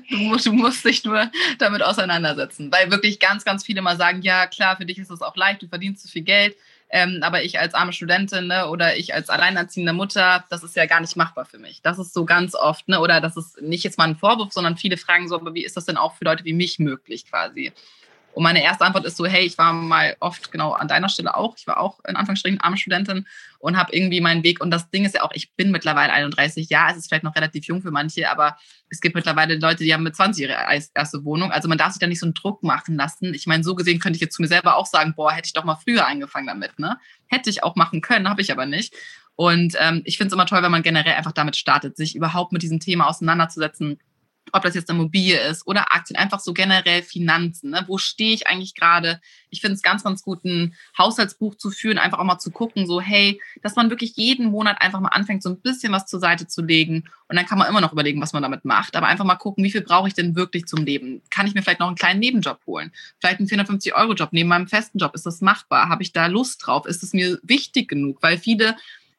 Du musst, du musst dich nur damit auseinandersetzen, weil wirklich ganz, ganz viele mal sagen, ja klar, für dich ist es auch leicht, du verdienst zu viel Geld, ähm, aber ich als arme Studentin ne, oder ich als alleinerziehende Mutter, das ist ja gar nicht machbar für mich. Das ist so ganz oft, ne, oder das ist nicht jetzt mal ein Vorwurf, sondern viele fragen so, aber wie ist das denn auch für Leute wie mich möglich quasi? Und meine erste Antwort ist so, hey, ich war mal oft genau an deiner Stelle auch. Ich war auch in Anführungsstrichen arme Studentin und habe irgendwie meinen Weg. Und das Ding ist ja auch, ich bin mittlerweile 31. Ja, es ist vielleicht noch relativ jung für manche, aber es gibt mittlerweile Leute, die haben mit 20 ihre erste Wohnung. Also man darf sich da nicht so einen Druck machen lassen. Ich meine, so gesehen könnte ich jetzt zu mir selber auch sagen, boah, hätte ich doch mal früher angefangen damit. Ne? Hätte ich auch machen können, habe ich aber nicht. Und ähm, ich finde es immer toll, wenn man generell einfach damit startet, sich überhaupt mit diesem Thema auseinanderzusetzen ob das jetzt eine Immobilie ist oder Aktien, einfach so generell Finanzen. Ne? Wo stehe ich eigentlich gerade? Ich finde es ganz, ganz gut, ein Haushaltsbuch zu führen, einfach auch mal zu gucken, so hey, dass man wirklich jeden Monat einfach mal anfängt, so ein bisschen was zur Seite zu legen. Und dann kann man immer noch überlegen, was man damit macht. Aber einfach mal gucken, wie viel brauche ich denn wirklich zum Leben? Kann ich mir vielleicht noch einen kleinen Nebenjob holen? Vielleicht einen 450-Euro-Job neben meinem festen Job? Ist das machbar? Habe ich da Lust drauf? Ist es mir wichtig genug? Weil viele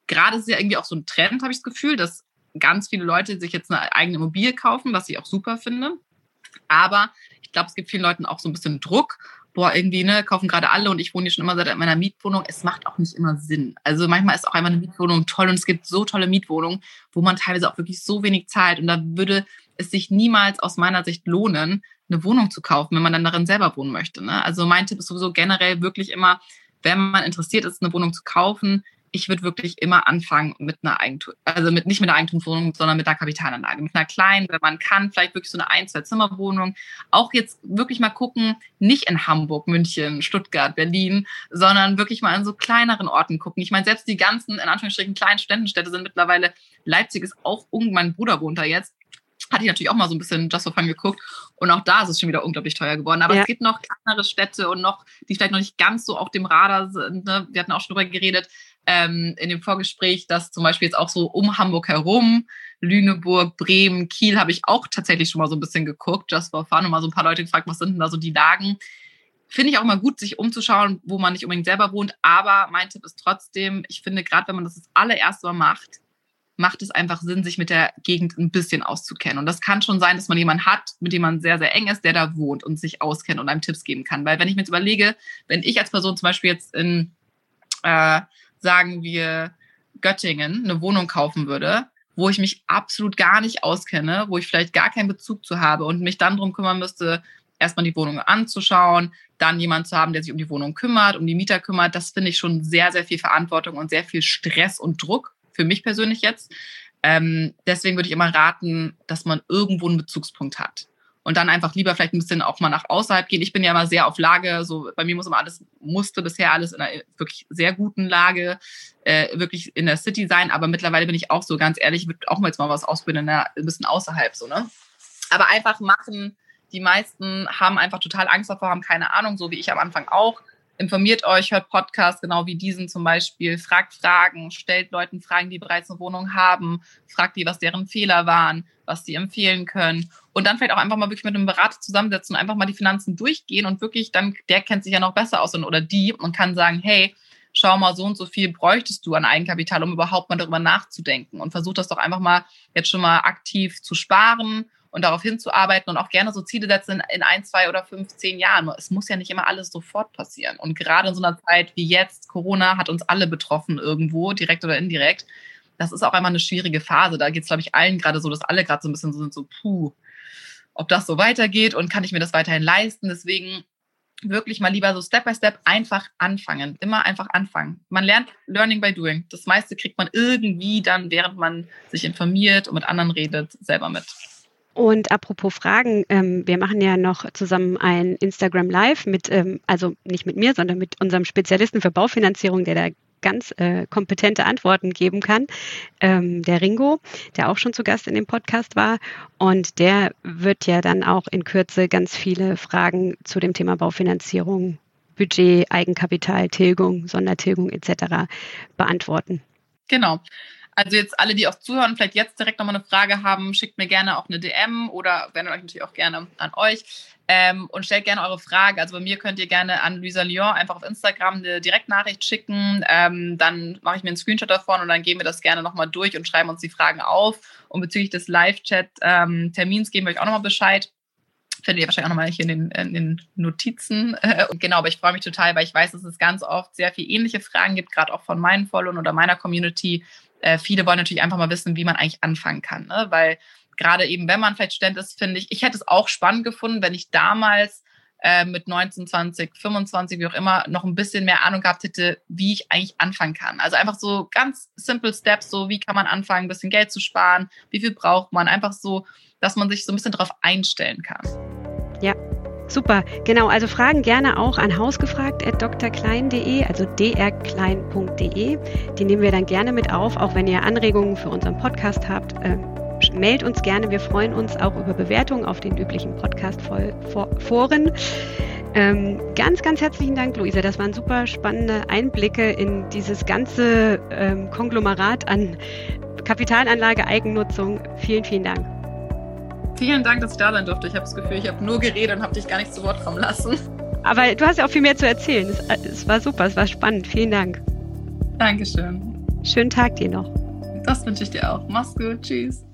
gerade ist ja irgendwie auch so ein Trend, habe ich das Gefühl, dass ganz viele Leute sich jetzt eine eigene Immobilie kaufen, was ich auch super finde. Aber ich glaube, es gibt vielen Leuten auch so ein bisschen Druck. Boah, irgendwie, ne, kaufen gerade alle und ich wohne hier schon immer seit meiner Mietwohnung. Es macht auch nicht immer Sinn. Also manchmal ist auch einmal eine Mietwohnung toll und es gibt so tolle Mietwohnungen, wo man teilweise auch wirklich so wenig zahlt. Und da würde es sich niemals aus meiner Sicht lohnen, eine Wohnung zu kaufen, wenn man dann darin selber wohnen möchte. Ne? Also mein Tipp ist sowieso generell wirklich immer, wenn man interessiert ist, eine Wohnung zu kaufen, ich würde wirklich immer anfangen mit einer Eigentum, also mit nicht mit einer Eigentumswohnung, sondern mit einer Kapitalanlage. Mit einer kleinen, wenn man kann, vielleicht wirklich so eine Ein-, Zwei-Zimmer-Wohnung. Auch jetzt wirklich mal gucken, nicht in Hamburg, München, Stuttgart, Berlin, sondern wirklich mal in so kleineren Orten gucken. Ich meine, selbst die ganzen, in Anführungsstrichen, kleinen Studentenstädte sind mittlerweile, Leipzig ist auch, mein Bruder wohnt da jetzt, hatte ich natürlich auch mal so ein bisschen Just for Fun geguckt. Und auch da ist es schon wieder unglaublich teuer geworden. Aber ja. es gibt noch kleinere Städte und noch, die vielleicht noch nicht ganz so auf dem Radar sind. Ne? Wir hatten auch schon drüber geredet ähm, in dem Vorgespräch, dass zum Beispiel jetzt auch so um Hamburg herum, Lüneburg, Bremen, Kiel, habe ich auch tatsächlich schon mal so ein bisschen geguckt, Just for Fun und mal so ein paar Leute gefragt, was sind denn da so die Lagen. Finde ich auch mal gut, sich umzuschauen, wo man nicht unbedingt selber wohnt. Aber mein Tipp ist trotzdem, ich finde, gerade wenn man das das allererste Mal macht, macht es einfach Sinn, sich mit der Gegend ein bisschen auszukennen. Und das kann schon sein, dass man jemanden hat, mit dem man sehr, sehr eng ist, der da wohnt und sich auskennt und einem Tipps geben kann. Weil wenn ich mir jetzt überlege, wenn ich als Person zum Beispiel jetzt in, äh, sagen wir, Göttingen eine Wohnung kaufen würde, wo ich mich absolut gar nicht auskenne, wo ich vielleicht gar keinen Bezug zu habe und mich dann darum kümmern müsste, erstmal die Wohnung anzuschauen, dann jemand zu haben, der sich um die Wohnung kümmert, um die Mieter kümmert, das finde ich schon sehr, sehr viel Verantwortung und sehr viel Stress und Druck für mich persönlich jetzt. Ähm, deswegen würde ich immer raten, dass man irgendwo einen Bezugspunkt hat. Und dann einfach lieber vielleicht ein bisschen auch mal nach außerhalb gehen. Ich bin ja immer sehr auf Lage, so bei mir muss immer alles, musste bisher alles in einer wirklich sehr guten Lage, äh, wirklich in der City sein. Aber mittlerweile bin ich auch so ganz ehrlich, ich würde auch mal jetzt mal was ausprobieren, ein bisschen außerhalb so, ne? Aber einfach machen, die meisten haben einfach total Angst davor, haben keine Ahnung, so wie ich am Anfang auch. Informiert euch, hört Podcasts, genau wie diesen zum Beispiel, fragt Fragen, stellt Leuten Fragen, die bereits eine Wohnung haben, fragt die, was deren Fehler waren, was sie empfehlen können. Und dann vielleicht auch einfach mal wirklich mit einem Berater zusammensetzen und einfach mal die Finanzen durchgehen und wirklich dann, der kennt sich ja noch besser aus oder die und kann sagen, hey, schau mal, so und so viel bräuchtest du an Eigenkapital, um überhaupt mal darüber nachzudenken. Und versuch das doch einfach mal jetzt schon mal aktiv zu sparen und darauf hinzuarbeiten und auch gerne so Ziele setzen in ein, zwei oder fünf, zehn Jahren. Es muss ja nicht immer alles sofort passieren. Und gerade in so einer Zeit wie jetzt, Corona hat uns alle betroffen irgendwo, direkt oder indirekt. Das ist auch einmal eine schwierige Phase. Da geht es, glaube ich, allen gerade so, dass alle gerade so ein bisschen so sind, so, puh, ob das so weitergeht und kann ich mir das weiterhin leisten. Deswegen wirklich mal lieber so Step by Step einfach anfangen. Immer einfach anfangen. Man lernt Learning by Doing. Das meiste kriegt man irgendwie dann, während man sich informiert und mit anderen redet, selber mit. Und apropos Fragen, ähm, wir machen ja noch zusammen ein Instagram Live mit, ähm, also nicht mit mir, sondern mit unserem Spezialisten für Baufinanzierung, der da ganz äh, kompetente Antworten geben kann, ähm, der Ringo, der auch schon zu Gast in dem Podcast war. Und der wird ja dann auch in Kürze ganz viele Fragen zu dem Thema Baufinanzierung, Budget, Eigenkapital, Tilgung, Sondertilgung etc. beantworten. Genau. Also jetzt alle, die auch zuhören, vielleicht jetzt direkt nochmal eine Frage haben, schickt mir gerne auch eine DM oder wende euch natürlich auch gerne an euch ähm, und stellt gerne eure Frage. Also bei mir könnt ihr gerne an Luisa Lyon einfach auf Instagram eine Direktnachricht schicken. Ähm, dann mache ich mir einen Screenshot davon und dann gehen wir das gerne nochmal durch und schreiben uns die Fragen auf. Und bezüglich des Live-Chat-Termins ähm, geben wir euch auch nochmal Bescheid findet ihr wahrscheinlich auch nochmal hier in den, in den Notizen. Äh, genau, aber ich freue mich total, weil ich weiß, dass es ganz oft sehr viele ähnliche Fragen gibt, gerade auch von meinen Followern oder meiner Community, äh, viele wollen natürlich einfach mal wissen, wie man eigentlich anfangen kann, ne? weil gerade eben, wenn man vielleicht Student ist, finde ich, ich hätte es auch spannend gefunden, wenn ich damals äh, mit 19, 20, 25, wie auch immer, noch ein bisschen mehr Ahnung gehabt hätte, wie ich eigentlich anfangen kann. Also einfach so ganz simple Steps, so wie kann man anfangen, ein bisschen Geld zu sparen, wie viel braucht man, einfach so, dass man sich so ein bisschen darauf einstellen kann. Ja, Super, genau. Also Fragen gerne auch an hausgefragt.drklein.de, also drklein.de. Die nehmen wir dann gerne mit auf, auch wenn ihr Anregungen für unseren Podcast habt. Äh, meldet uns gerne. Wir freuen uns auch über Bewertungen auf den üblichen Podcast-Foren. Ähm, ganz, ganz herzlichen Dank, Luisa. Das waren super spannende Einblicke in dieses ganze ähm, Konglomerat an Kapitalanlage, Eigennutzung. Vielen, vielen Dank. Vielen Dank, dass ich da sein durfte. Ich habe das Gefühl, ich habe nur geredet und habe dich gar nicht zu Wort kommen lassen. Aber du hast ja auch viel mehr zu erzählen. Es, es war super, es war spannend. Vielen Dank. Dankeschön. Schönen Tag dir noch. Das wünsche ich dir auch. Mach's gut. Tschüss.